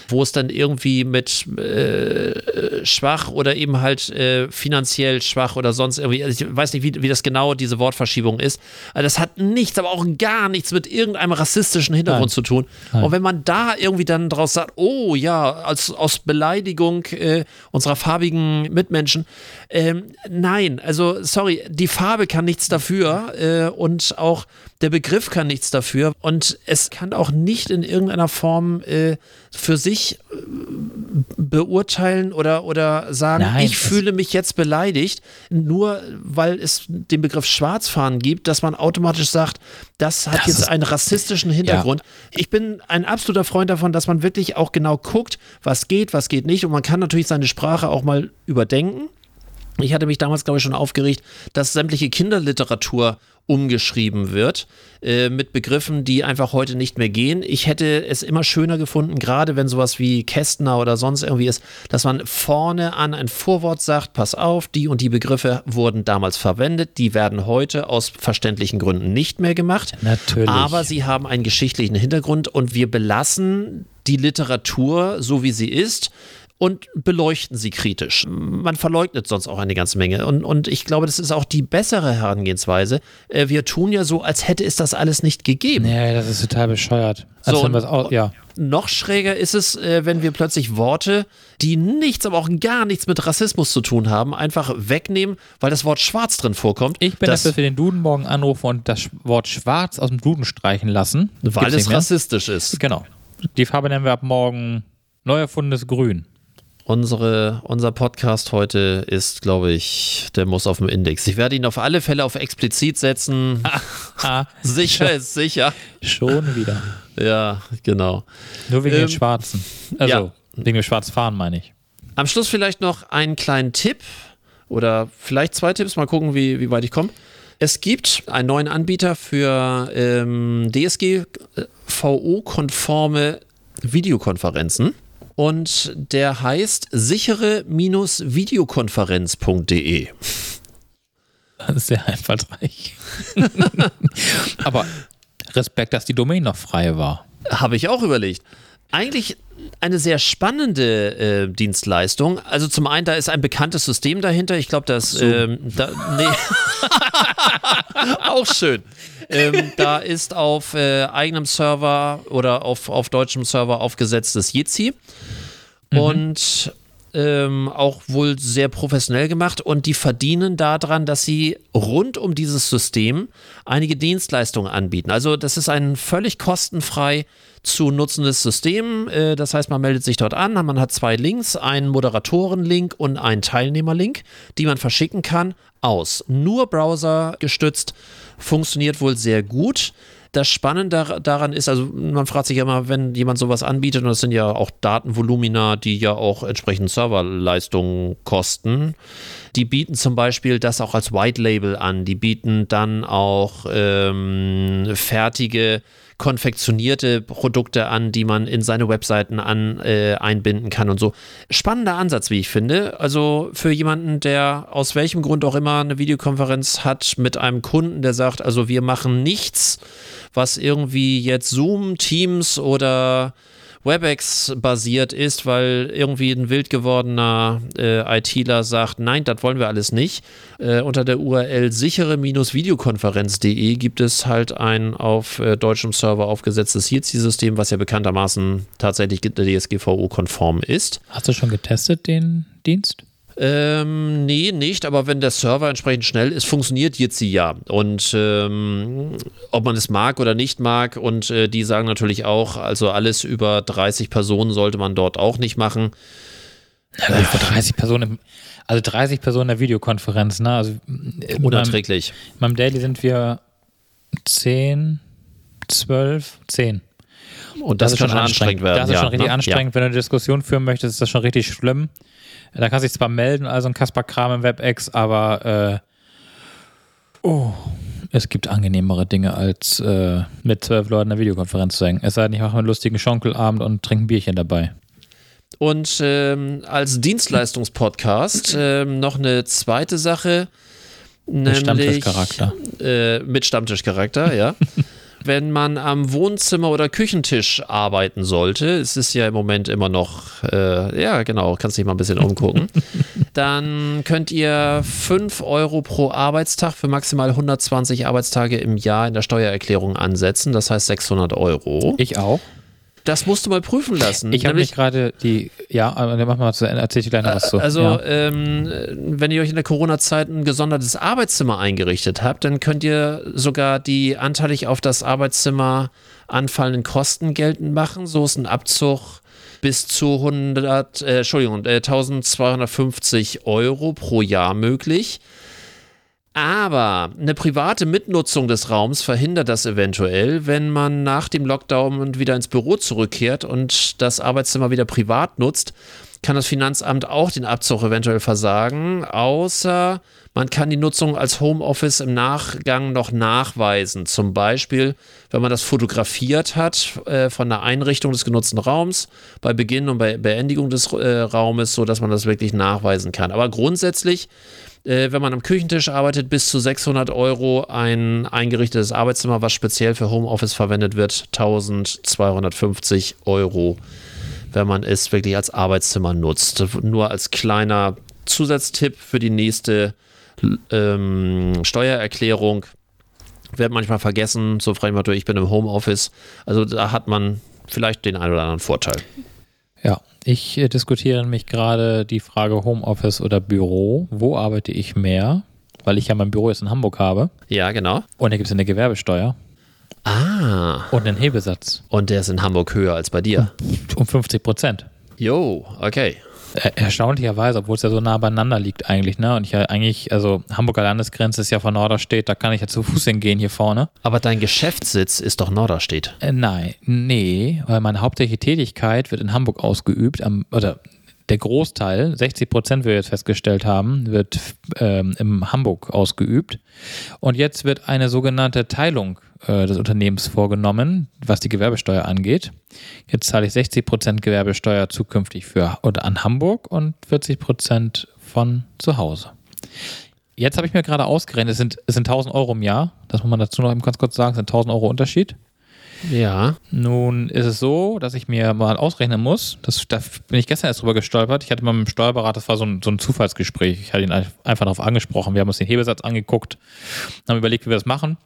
wo es dann irgendwie mit äh, schwach oder eben halt äh, finanziell schwach oder sonst irgendwie, also ich weiß nicht, wie, wie das genau diese Wortverschiebung ist. Also das hat nichts, aber auch gar nichts mit irgendeinem rassistischen Hintergrund Nein. zu tun. Nein. Und wenn man da irgendwie dann draus sagt, oh ja, als, aus Beleidigung äh, unserer farbigen Mitmenschen, ähm, nein, also sorry, die Farbe kann nichts dafür äh, und auch der Begriff kann nichts dafür und es kann auch nicht in irgendeiner Form äh, für sich äh, beurteilen oder, oder sagen, Nein, ich fühle mich jetzt beleidigt, nur weil es den Begriff Schwarzfahren gibt, dass man automatisch sagt, das hat Das jetzt einen rassistischen Hintergrund. Ich bin ein absoluter Freund davon, dass man wirklich auch genau guckt, was geht, was geht nicht. Und man kann natürlich seine Sprache auch mal überdenken. Ich hatte mich damals, glaube ich, schon aufgeregt, dass sämtliche Kinderliteratur umgeschrieben wird äh, mit Begriffen, die einfach heute nicht mehr gehen. Ich hätte es immer schöner gefunden, gerade wenn sowas wie Kästner oder sonst irgendwie ist, dass man vorne an ein Vorwort sagt, pass auf, die und die Begriffe wurden damals verwendet, die werden heute aus verständlichen Gründen nicht mehr gemacht. Natürlich. Aber sie haben einen geschichtlichen Hintergrund und wir belassen die Literatur so, wie sie ist und beleuchten sie kritisch. Man verleugnet sonst auch eine ganze Menge. Und, und ich glaube, das ist auch die bessere Herangehensweise. Äh, Wir tun ja so, als hätte es das alles nicht gegeben. Nee, das ist total bescheuert. So, wir's auch, ja. Noch schräger ist es, äh, wenn wir plötzlich Worte, die nichts, aber auch gar nichts mit Rassismus zu tun haben, einfach wegnehmen, weil das Wort schwarz drin vorkommt. Ich bin dafür, dass wir den Duden morgen anrufen und das Wort schwarz aus dem Duden streichen lassen. weil Gibt's es rassistisch ist. Genau. Die Farbe nennen wir ab morgen neu erfundenes Grün. Unsere, unser Podcast heute ist, glaube ich, der muss auf dem Index. Ich werde ihn auf alle Fälle auf explizit setzen. Ah, sicher ist sicher. schon wieder. Ja, genau. Nur wegen Ähm, den Schwarzen. Also, ja. wegen dem Schwarzfahren meine ich. Am Schluss vielleicht noch einen kleinen Tipp oder vielleicht zwei Tipps, mal gucken, wie, wie weit ich komme. Es gibt einen neuen Anbieter für ähm, DSGVO-konforme Videokonferenzen und der heißt sichere-videokonferenz.de. Das ist sehr einfallsreich. Aber Respekt, dass die Domain noch frei war. Habe ich auch überlegt. Eigentlich eine sehr spannende äh, Dienstleistung. Also zum einen, da ist ein bekanntes System dahinter. Ich glaube, das ähm, da, nee. auch schön. Ähm, da ist auf äh, eigenem Server oder auf, auf deutschem Server aufgesetztes Jitsi und ähm, auch wohl sehr professionell gemacht und die verdienen daran, dass sie rund um dieses System einige Dienstleistungen anbieten. Also das ist ein völlig kostenfrei zu nutzendes System. Äh, Das heißt, man meldet sich dort an, man hat zwei Links, einen Moderatorenlink und einen Teilnehmerlink, die man verschicken kann, aus. Nur Browser gestützt, funktioniert wohl sehr gut. Das Spannende dar- daran ist, also man fragt sich ja immer, wenn jemand sowas anbietet, und das sind ja auch Datenvolumina, die ja auch entsprechend Serverleistungen kosten, die bieten zum Beispiel das auch als White Label an. Die bieten dann auch ähm, fertige konfektionierte Produkte an, die man in seine Webseiten an, äh, einbinden kann und so. Spannender Ansatz, wie ich finde. Also für jemanden, der aus welchem Grund auch immer eine Videokonferenz hat mit einem Kunden, der sagt, also wir machen nichts, was irgendwie jetzt Zoom, Teams oder WebEx basiert ist, weil irgendwie ein wild gewordener äh, ITler sagt, nein, das wollen wir alles nicht. Äh, unter der URL sichere-videokonferenz.de gibt es halt ein auf äh, deutschem Server aufgesetztes Jitsi-System, was ja bekanntermaßen tatsächlich DSGVO-konform ist. Hast du schon getestet, den Dienst? Ähm, nee, nicht, aber wenn der Server entsprechend schnell ist, funktioniert Jitsi ja. Und ähm, ob man es mag oder nicht mag, und äh, die sagen natürlich auch, also alles über 30 Personen sollte man dort auch nicht machen. Ja, gut, für 30 Personen, also 30 Personen in der Videokonferenz, ne? Also äh, Unerträglich. in meinem Daily sind wir 10, 12, 10. Und das, kann schon anstrengend werden. Das ist ja, schon richtig ne? anstrengend. Wenn du eine Diskussion führen möchtest, ist das schon richtig schlimm. Da kannst du dich zwar melden, also ein Kasper-Kram im WebEx, aber äh, oh, es gibt angenehmere Dinge, als äh, mit zwölf Leuten eine Videokonferenz zu hängen. Es sei denn, ich mache einen lustigen Schonkelabend und trinke ein Bierchen dabei. Und ähm, als Dienstleistungspodcast ähm, noch eine zweite Sache. Nämlich, Stammtischcharakter. Äh, mit Stammtischcharakter, ja. Wenn man am Wohnzimmer oder Küchentisch arbeiten sollte, es ist ja im Moment immer noch, äh, ja genau, kannst dich mal ein bisschen umgucken, dann könnt ihr 5 Euro pro Arbeitstag für maximal 120 Arbeitstage im Jahr in der Steuererklärung ansetzen, das heißt 600 Euro. Ich auch. Das musst du mal prüfen lassen. Ich habe mich gerade die, ja, aber dann mach mal zu Ende, erzähl ich gleich noch was zu. Also, ja. ähm, wenn ihr euch in der Corona-Zeit ein gesondertes Arbeitszimmer eingerichtet habt, dann könnt ihr sogar die anteilig auf das Arbeitszimmer anfallenden Kosten geltend machen. So ist ein Abzug bis zu 100, äh, Entschuldigung, äh, 1250 Euro pro Jahr möglich. Aber eine private Mitnutzung des Raums verhindert das eventuell, wenn man nach dem Lockdown wieder ins Büro zurückkehrt und das Arbeitszimmer wieder privat nutzt, kann das Finanzamt auch den Abzug eventuell versagen, außer man kann die Nutzung als Homeoffice im Nachgang noch nachweisen. Zum Beispiel, wenn man das fotografiert hat äh, von der Einrichtung des genutzten Raums bei Beginn und bei Beendigung des äh, Raumes, sodass man das wirklich nachweisen kann. Aber grundsätzlich äh, wenn man am Küchentisch arbeitet, bis zu 600 Euro ein eingerichtetes Arbeitszimmer, was speziell für Homeoffice verwendet wird, 1250 Euro, wenn man es wirklich als Arbeitszimmer nutzt. Nur als kleiner Zusatztipp für die nächste ähm, Steuererklärung. Wird manchmal vergessen, so frei ich bin im Homeoffice. Also da hat man vielleicht den einen oder anderen Vorteil. Ja, ich äh, diskutiere mich gerade die Frage Homeoffice oder Büro. Wo arbeite ich mehr? Weil ich ja mein Büro jetzt in Hamburg habe. Ja, genau. Und da gibt es eine Gewerbesteuer. Ah. Und einen Hebesatz. Und der ist in Hamburg höher als bei dir. Um 50 Prozent. Jo, okay erstaunlicherweise, obwohl es ja so nah beieinander liegt eigentlich, ne? Und ich ja eigentlich, also Hamburger Landesgrenze ist ja von Norderstedt, da kann ich ja zu Fuß hingehen hier vorne. Aber dein Geschäftssitz ist doch Norderstedt. Äh, nein, nee, weil meine hauptsächliche Tätigkeit wird in Hamburg ausgeübt, am, oder der Großteil, 60 Prozent, wie wir jetzt festgestellt haben, wird ähm, in Hamburg ausgeübt. Und jetzt wird eine sogenannte Teilung äh, des Unternehmens vorgenommen, was die Gewerbesteuer angeht. Jetzt zahle ich 60 Prozent Gewerbesteuer zukünftig für oder an Hamburg und 40 Prozent von zu Hause. Jetzt habe ich mir gerade ausgerechnet, es sind, es sind 1000 Euro im Jahr. Das muss man dazu noch eben ganz kurz sagen, es sind 1000 Euro Unterschied. Ja. Nun ist es so, dass ich mir mal ausrechnen muss. Das, da bin ich gestern erst drüber gestolpert. Ich hatte mal mit dem Steuerberater, das war so ein, so ein Zufallsgespräch. Ich hatte ihn einfach darauf angesprochen. Wir haben uns den Hebesatz angeguckt, haben überlegt, wie wir das machen.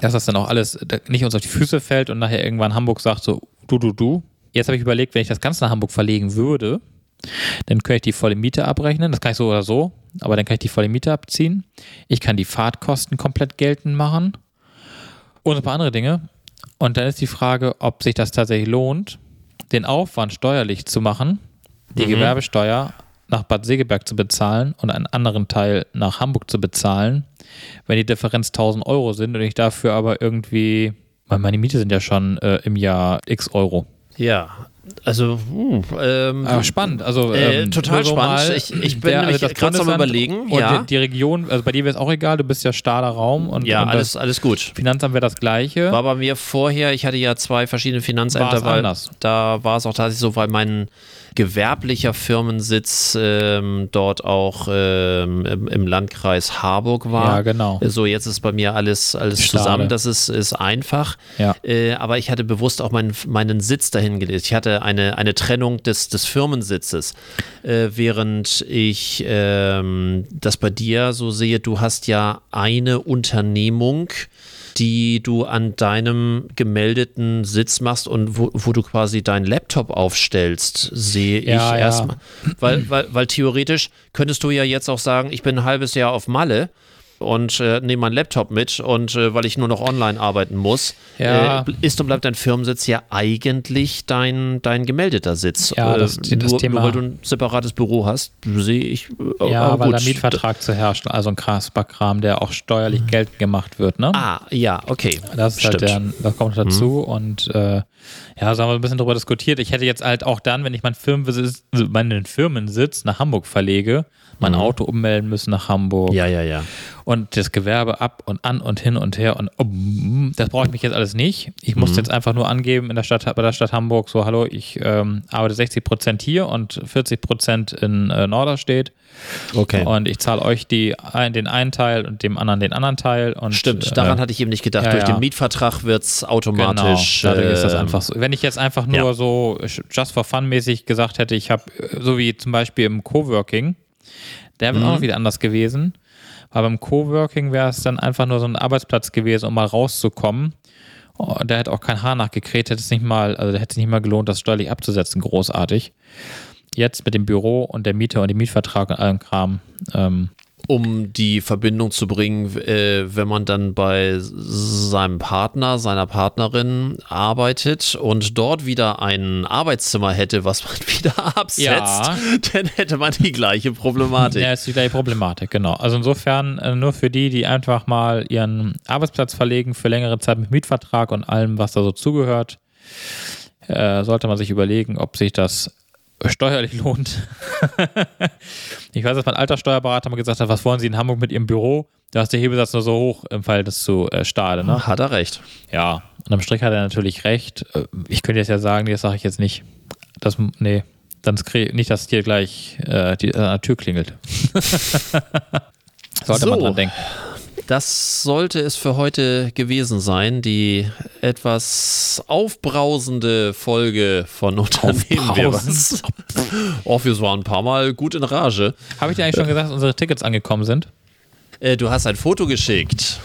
Dass das dann auch alles nicht uns auf die Füße fällt und nachher irgendwann Hamburg sagt so, du, du, du. Jetzt habe ich überlegt, wenn ich das Ganze nach Hamburg verlegen würde, dann könnte ich die volle Miete abrechnen. Das kann ich so oder so, aber dann kann ich die volle Miete abziehen. Ich kann die Fahrtkosten komplett geltend machen und ein paar andere Dinge. Und dann ist die Frage, ob sich das tatsächlich lohnt, den Aufwand steuerlich zu machen, die mhm. Gewerbesteuer nach Bad Segeberg zu bezahlen und einen anderen Teil nach Hamburg zu bezahlen, wenn die Differenz 1000 Euro sind und ich dafür aber irgendwie, weil meine Miete sind ja schon äh, im Jahr x Euro. Ja, also, hm, ähm, Aber spannend. Also, äh, ähm, total spannend. Ich, ich bin der, also gerade am Überlegen. Ja. Die, die, Region, also bei dir wäre es auch egal, du bist ja Stahler Raum. Und, ja, und alles, alles gut. Finanzamt wäre das Gleiche. War bei mir vorher, ich hatte ja zwei verschiedene Finanzämter, weil anders. da war es auch tatsächlich so, weil mein gewerblicher Firmensitz ähm, dort auch ähm, im, Landkreis Harburg war. Ja, genau. So, jetzt ist bei mir alles, alles zusammen. Das ist, ist einfach. Ja. Äh, aber ich hatte bewusst auch meinen, meinen Sitz dahin gelegt. Ich hatte eine, eine Trennung des, des Firmensitzes. Äh, während ich ähm, das bei dir so sehe, du hast ja eine Unternehmung die du an deinem gemeldeten Sitz machst und wo, wo du quasi deinen Laptop aufstellst, sehe ich ja, erstmal. Ja. Weil, weil, weil theoretisch könntest du ja jetzt auch sagen, ich bin ein halbes Jahr auf Malle und äh, nehme meinen Laptop mit und äh, weil ich nur noch online arbeiten muss, ja. äh, ist und bleibt dein Firmensitz ja eigentlich dein, dein gemeldeter Sitz. Ja, das, äh, das nur, Thema. Nur weil du ein separates Büro hast, sehe ich. Äh, ja, weil der Mietvertrag zu herrschen, also ein Krasper-Kram, der auch steuerlich mhm. geltend gemacht wird, ne? Ah, ja, okay. Das ist halt der, das kommt dazu mhm. und äh, ja, so haben wir ein bisschen darüber diskutiert. Ich hätte jetzt halt auch dann, wenn ich meinen Firmensitz, meinen Firmensitz nach Hamburg verlege, mein mhm. Auto ummelden müssen nach Hamburg. Ja, ja, ja. Und das Gewerbe ab und an und hin und her und um, das brauche ich mich jetzt alles nicht. Ich muss mhm. jetzt einfach nur angeben in der Stadt, bei der Stadt Hamburg, so hallo, ich ähm, arbeite 60 Prozent hier und 40 Prozent in äh, Norderstedt. Okay. Und ich zahle euch die, den einen Teil und dem anderen den anderen Teil. Und, Stimmt, daran äh, hatte ich eben nicht gedacht. Ja, Durch ja. den Mietvertrag wird es automatisch. Genau, dadurch ist das ähm, einfach so. Wenn ich jetzt einfach nur ja. so just for fun mäßig gesagt hätte, ich habe, so wie zum Beispiel im Coworking, der wäre mhm. auch wieder anders gewesen. Aber beim Coworking wäre es dann einfach nur so ein Arbeitsplatz gewesen, um mal rauszukommen. Oh, der hätte auch kein Haar nachgekräht, hätte es nicht mal, also der hätte es nicht mal gelohnt, das steuerlich abzusetzen, großartig. Jetzt mit dem Büro und der Miete und dem Mietvertrag und allem Kram, ähm, um die Verbindung zu bringen, äh, wenn man dann bei seinem Partner, seiner Partnerin arbeitet und dort wieder ein Arbeitszimmer hätte, was man wieder absetzt, ja. dann hätte man die gleiche Problematik. Ja, ist die gleiche Problematik, genau. Also insofern äh, nur für die, die einfach mal ihren Arbeitsplatz verlegen für längere Zeit mit Mietvertrag und allem, was da so zugehört, äh, sollte man sich überlegen, ob sich das steuerlich lohnt. ich weiß, dass mein alter Steuerberater mal gesagt hat, was wollen Sie in Hamburg mit Ihrem Büro? Da ist der Hebesatz nur so hoch im Fall des zu äh, Stade. Ne? Hat er recht. Ja, und am Strich hat er natürlich recht. Äh, ich könnte jetzt ja sagen, das sage ich jetzt nicht. Das, nee, dann nicht, dass hier gleich äh, die äh, Tür klingelt. Sollte so. man dran denken. Das sollte es für heute gewesen sein. Die etwas aufbrausende Folge von Unternehmen wir was. Oh, wir waren ein paar Mal gut in Rage. Habe ich dir eigentlich schon gesagt, dass unsere Tickets angekommen sind? Äh, du hast ein Foto geschickt.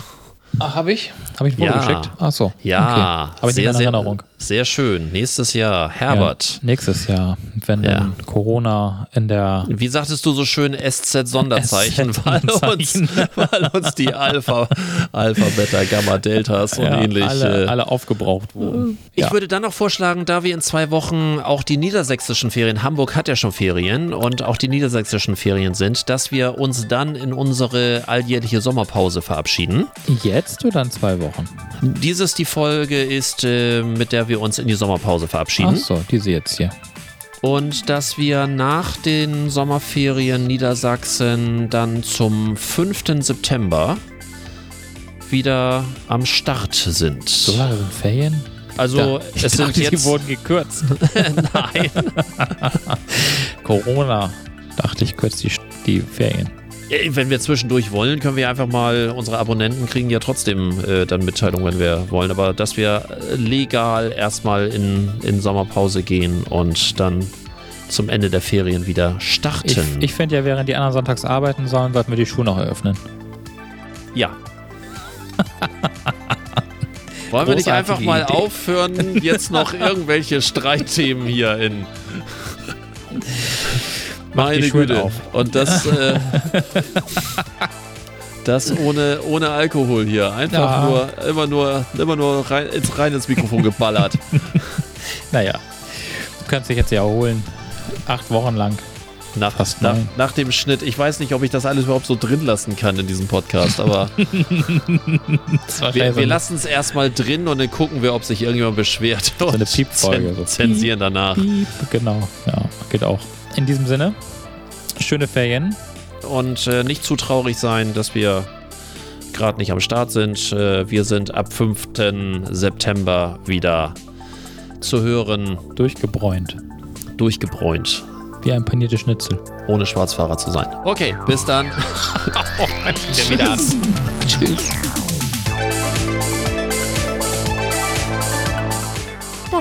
Ach, habe ich? Habe ich ein Foto ja. geschickt? Ach so. Ja, okay. habe ich sehr, in Erinnerung. Sehr schön. Nächstes Jahr, Herbert. Ja, nächstes Jahr, wenn ja. dann Corona in der. Wie sagtest du so schön SZ-Sonderzeichen, weil, uns, weil uns die Alpha, Alpha, Beta, Gamma, Deltas und ja, ähnlich. Alle, alle aufgebraucht wurden. Ich würde dann noch vorschlagen, da wir in zwei Wochen auch die niedersächsischen Ferien, Hamburg hat ja schon Ferien und auch die niedersächsischen Ferien sind, dass wir uns dann in unsere alljährliche Sommerpause verabschieden. Jetzt oder in zwei Wochen? Dieses die Folge ist, äh, mit der wir wir uns in die Sommerpause verabschieden. Ach so, diese jetzt hier. Und dass wir nach den Sommerferien Niedersachsen dann zum 5. September wieder am Start sind. So lange sind Ferien? Also da, es sind jetzt. Die wurden gekürzt. Nein. Corona, dachte ich, kürzt die, die Ferien. Wenn wir zwischendurch wollen, können wir einfach mal, unsere Abonnenten kriegen ja trotzdem äh, dann Mitteilungen, wenn wir wollen. Aber dass wir legal erstmal in, in Sommerpause gehen und dann zum Ende der Ferien wieder starten. Ich, ich finde ja, während die anderen sonntags arbeiten sollen, sollten wir die Schuhe noch eröffnen. Ja. Wollen wir nicht einfach mal Idee. aufhören, jetzt noch irgendwelche Streitthemen hier in meine Güte. Auf. Und das, äh, das ohne, ohne Alkohol hier. Einfach ja. nur, immer nur, immer nur rein ins, rein ins Mikrofon geballert. naja, du kannst dich jetzt ja erholen. Acht Wochen lang. Nach, nach, nach, dem Schnitt. Ich weiß nicht, ob ich das alles überhaupt so drin lassen kann in diesem Podcast, aber wir, wir lassen es erstmal drin und dann gucken wir, ob sich irgendjemand beschwert. So eine Piepfolge. Zen zensieren danach. Piep, genau, ja, geht auch. In diesem Sinne, schöne Ferien. Und äh, nicht zu traurig sein, dass wir gerade nicht am Start sind. Äh, wir sind ab 5. September wieder zu hören. Durchgebräunt. Durchgebräunt. Wie ein paniertes Schnitzel. Ohne Schwarzfahrer zu sein. Okay, bis dann. oh, wieder an. Tschüss.